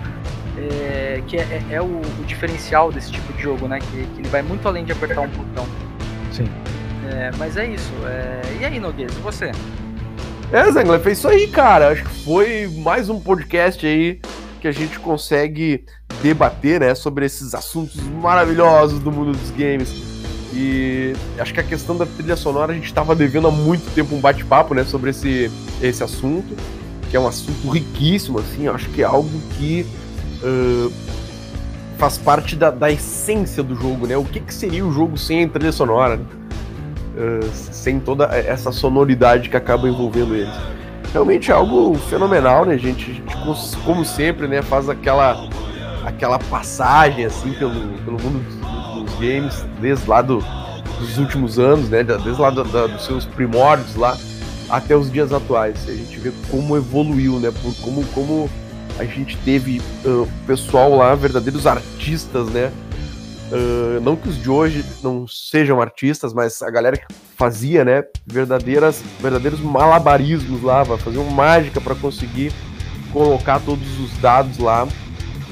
É, que é, é- é o, o diferencial desse tipo de jogo, né? Que, que ele vai muito além de apertar um botão. Sim. É, mas é isso. é, E aí, Nogueira, e você? É, Zengler, foi isso aí, cara. Acho que foi mais um podcast aí que a gente consegue debater, né, sobre esses assuntos maravilhosos do mundo dos games. E acho que a questão da trilha sonora a gente estava devendo há muito tempo um bate-papo, né, sobre esse, esse assunto, que é um assunto riquíssimo, assim. Acho que é algo que ãh, faz parte da, da essência do jogo, né? O que, que seria o jogo sem a trilha sonora? né? Uh, sem toda essa sonoridade que acaba envolvendo eles. Realmente é algo fenomenal, né, gente? A gente, como sempre, né, faz aquela, aquela passagem, assim, pelo, pelo mundo dos, dos games, desde lá do- dos últimos anos, né, desde lá da- da- dos seus primórdios lá, até os dias atuais. A gente vê como evoluiu, né, por como, como a gente teve uh, pessoal lá, verdadeiros artistas, né, Uh, não que os de hoje não sejam artistas, mas a galera que fazia, né, verdadeiras, verdadeiros malabarismos lá, uma mágica para conseguir colocar todos os dados lá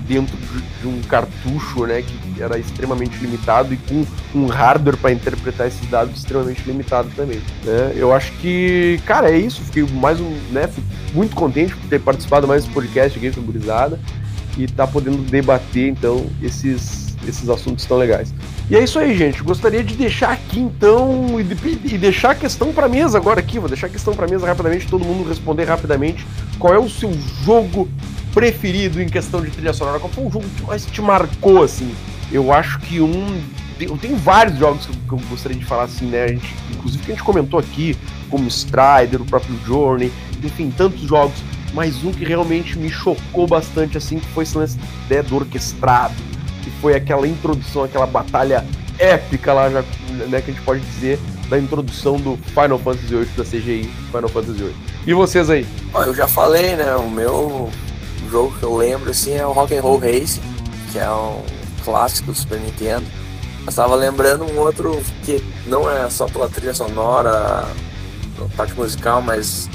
dentro de, um cartucho, né, que era extremamente limitado e com um hardware para interpretar esses dados extremamente limitado também. Né? Eu acho que, cara, é isso. Fiquei mais um, né, muito contente por ter participado mais desse podcast aqui com a e tá podendo debater então esses, esses assuntos tão legais. E é isso aí, gente. Gostaria de deixar aqui então e, de- e deixar a questão para mesa agora aqui. Vou deixar a questão para mesa rapidamente, todo mundo responder rapidamente. Qual é o seu jogo preferido em questão de trilha sonora? Qual foi o jogo que mais te marcou assim? Eu acho que um eu tenho vários jogos que eu, gostaria de falar assim, né? A gente, inclusive que a gente comentou aqui, como Strider, o próprio Journey, enfim, tantos jogos. Mas um que realmente me chocou bastante, assim, que foi esse lance do orquestrado, que foi aquela introdução, aquela batalha épica lá, já, né, que a gente pode dizer, da introdução do Final Fantasy VIII, da CGI Final Fantasy VIII. E vocês aí? Eu já falei, né? O meu jogo que eu lembro assim é o Rock and Roll Racing, que é um clássico do Super Nintendo. Mas tava lembrando um outro que não é só pela trilha sonora, parte musical, mas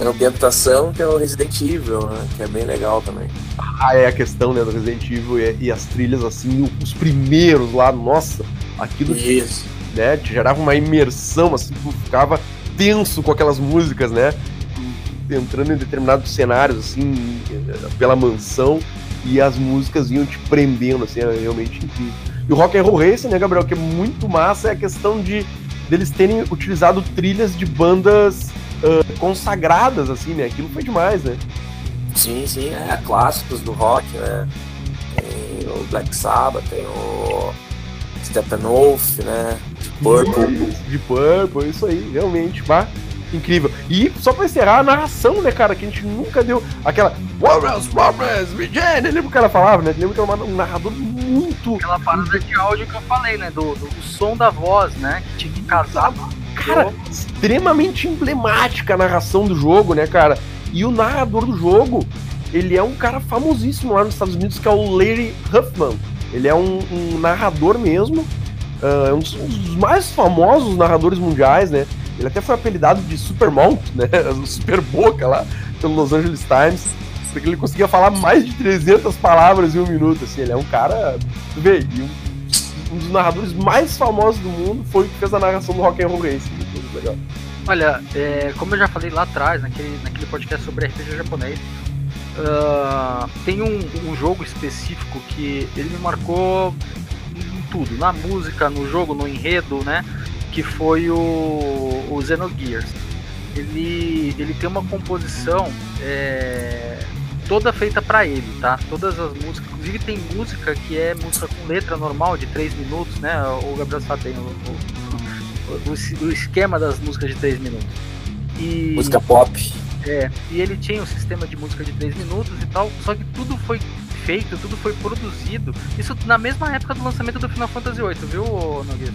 é ambientação, que é o Resident Evil, né? Que é bem legal também. Ah, é a questão, né, do Resident Evil e, e as trilhas, assim, os primeiros lá, nossa, aquilo Isso. né? Te gerava uma imersão, assim, tu ficava tenso com aquelas músicas, né? Entrando em determinados cenários, assim, pela mansão, e as músicas iam te prendendo, assim, realmente incrível. E o Rock and Roll Racing, né, Gabriel, que é muito massa, é a questão de deles terem utilizado trilhas de bandas ah, consagradas, assim, né? Aquilo foi demais, né? Sim, sim, é clássicos do rock, né? Tem o Black Sabbath, tem o Steppenwolf, né? Purple. De Purple, isso aí, realmente, pá, incrível. E só pra encerrar, a narração, né, cara, que a gente nunca deu aquela Warriors, Warriors, Regen, lembra o que ela falava, né? Lembra que era um narrador muito, Aquela parada de áudio que eu falei, né? Do, do, do som da voz, né? Que tinha que casar. Cara, extremamente emblemática a narração do jogo, né, cara? E o narrador do jogo, ele é um cara famosíssimo lá nos Estados Unidos, que é o Larry Huffman. Ele é um, um narrador mesmo, ah, é um dos, um dos mais famosos narradores mundiais, né? Ele até foi apelidado de Supermount, *laughs* né? Super Boca lá, pelo Los Angeles Times, porque ele conseguia falar mais de 300 palavras em um minuto, assim. Ele é um cara, tu vê, e um, um dos narradores mais famosos do mundo foi o que fez a narração do Rock and Roll Racing. Muito legal. Olha, é, como eu já falei lá atrás, naquele, naquele podcast sobre RPG japonês, ah, tem um, um jogo específico que ele me marcou em tudo, na música, no jogo, no enredo, né? Que foi o, o Xenogears. Ele, ele tem uma composição é, toda feita pra ele, tá? Todas as músicas, inclusive tem música que é música com letra normal de 3 minutos, né? O Gabriel sabe bem o, o, o, o esquema das músicas de 3 minutos. E, Música pop. é, e ele tinha um sistema de música de 3 minutos e tal, só que tudo foi feito, tudo foi produzido. Isso na mesma época do lançamento do Final Fantasy VIII, viu, Nogueira?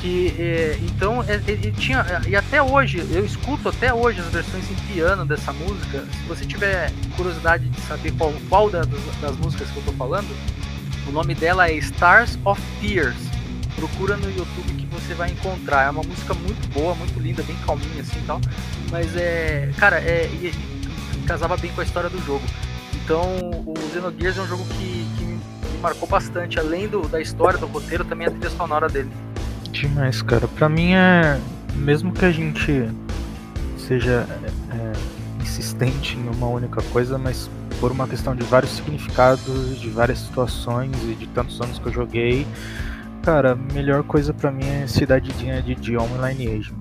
Que é, então é, ele tinha e até hoje eu escuto até hoje as versões em piano dessa música. Se você tiver curiosidade de saber qual, qual das, das músicas que eu tô falando, o nome dela é Stars of Tears. Procura no YouTube que você vai encontrar. É uma música muito boa, muito linda, bem calminha assim tal. Mas é. Cara, é. Casava bem com a história do jogo. Então o Xenogears é um jogo que, que me marcou bastante. Além do, da história, do roteiro, também a trilha sonora dele. Demais, cara. Pra mim é. Mesmo que a gente seja é, insistente em uma única coisa, mas por uma questão de vários significados, de várias situações e de tantos anos que eu joguei, cara, a melhor coisa pra mim é Cidadezinha de Dion e Lineage.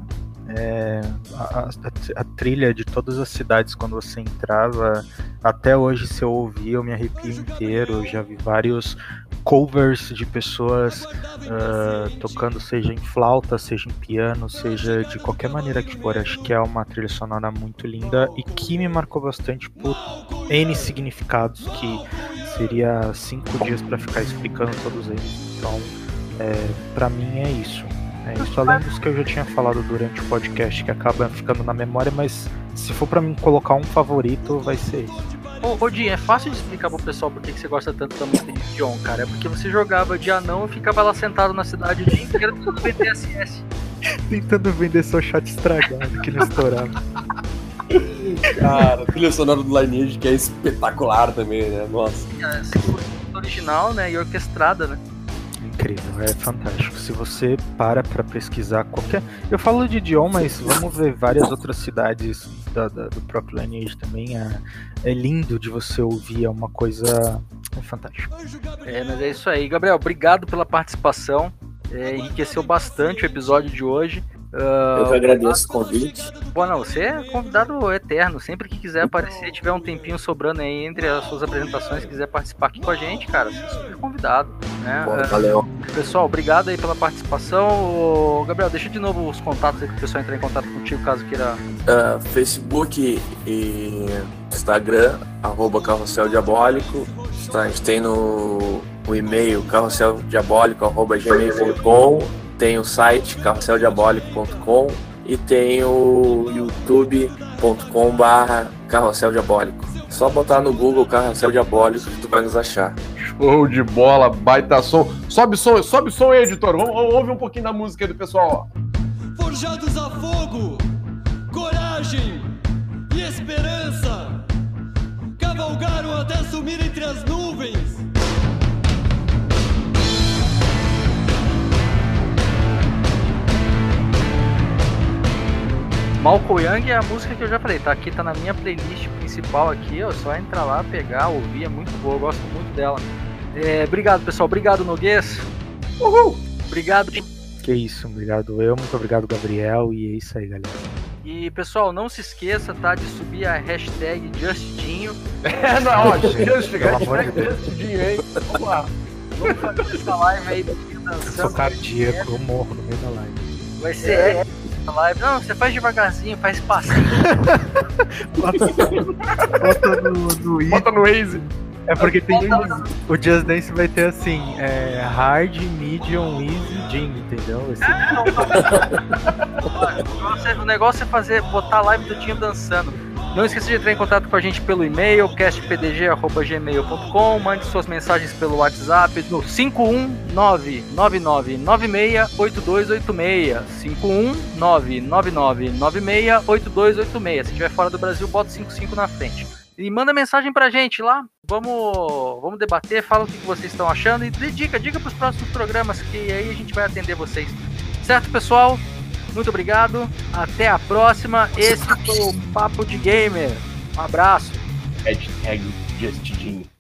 É, a, a- a trilha de todas as cidades quando você entrava, até hoje se eu ouvir eu me arrepio inteiro, já vi vários covers de pessoas ah, tocando seja em flauta, seja em piano, seja de qualquer maneira que for. Acho que é uma trilha sonora muito linda e que me marcou bastante por N significados que seria cinco dias pra ficar explicando todos eles. Então, é, para mim é isso. É isso, além dos que eu já tinha falado durante o podcast, que acaba ficando na memória, mas se for pra mim colocar um favorito, vai ser isso. Ô, ô Dinho, é fácil de explicar pro pessoal por que você gosta tanto da música de John, cara. É porque você jogava de anão e ficava lá sentado na cidade o dia inteiro tentando vender SS. *laughs* Tentando vender seu chat estragado que não estourava. Cara, a trilha sonora do Lineage que é espetacular também, né? Nossa. É, 100% original, né? E orquestrada, né? incrível, é fantástico. Se você para pra pesquisar qualquer. Eu falo de idioma, mas vamos ver várias outras cidades da, da- do próprio Lineage também. É, é lindo de você ouvir, é uma coisa é fantástico. É, mas é isso aí. Gabriel, obrigado pela participação. É, enriqueceu bastante o episódio de hoje. Ah, Eu que agradeço o convite. Bom, não, você é convidado eterno. Sempre que quiser aparecer, tiver um tempinho sobrando aí entre as suas apresentações, quiser participar aqui com a gente, cara, você é super convidado. Né? Bom, É, valeu. pessoal, obrigado aí pela participação. Ô, Gabriel, deixa de novo os contatos aí para o pessoal entrar em contato contigo caso queira. Ah, Facebook e Instagram, arroba Carrossel Diabólico. Tá, a gente tem no o e-mail carrosseldiabólico, arroba gmail.com. Tem o site carrosseldiabólico.com e tem o youtube.com barra Carrossel Diabólico. Só botar no Google Carrossel Diabólico que tu vai nos achar. Show de bola, baita som. Sobe som, sobe som aí, editor. Vamos, ouvir um pouquinho da música aí do pessoal. ó. Forjados a fogo, coragem e esperança. Cavalgaram até sumir entre as nuvens. Malcolm Young é a música que eu já falei, tá aqui, tá na minha playlist principal aqui, ó, só entrar lá, pegar, ouvir, é muito boa, eu gosto muito dela. É, obrigado, pessoal, obrigado, Noguês. Uhul! Obrigado, Que isso, obrigado eu, muito obrigado, Gabriel, e é isso aí, galera. E pessoal, não se esqueça, tá, de subir a hashtag Justinho. É, não, ó, just, Pelo amor de Deus. justidinho, hein? Vamos lá. Vamos fazer essa live aí do Tio Eu sou dançando. cardíaco, eu morro no meio da live. Vai ser épico essa live. Não, você faz devagarzinho, faz passinho. *laughs* Bota, bota no, no. Bota no Waze. É porque tem. O Just Dance vai ter assim: é, hard, medium, easy, Jim, entendeu? Esse, *laughs* Olha, o negócio é- O negócio é fazer, botar a live do Dinho dançando. Não esqueça de entrar em contato com a gente pelo e-mail, castpdg.gmail.com, mande suas mensagens pelo WhatsApp no 51999968286. 51999968286. Se estiver fora do Brasil, bota 55 na frente. E manda mensagem pra gente lá. Vamos, vamos debater, fala o que vocês estão achando e dê dica, dica pros próximos programas, que aí a gente vai atender vocês. Certo, pessoal? Muito obrigado. Até a próxima. Esse foi o Papo de Gamer. Um abraço. Hashtag justidinho.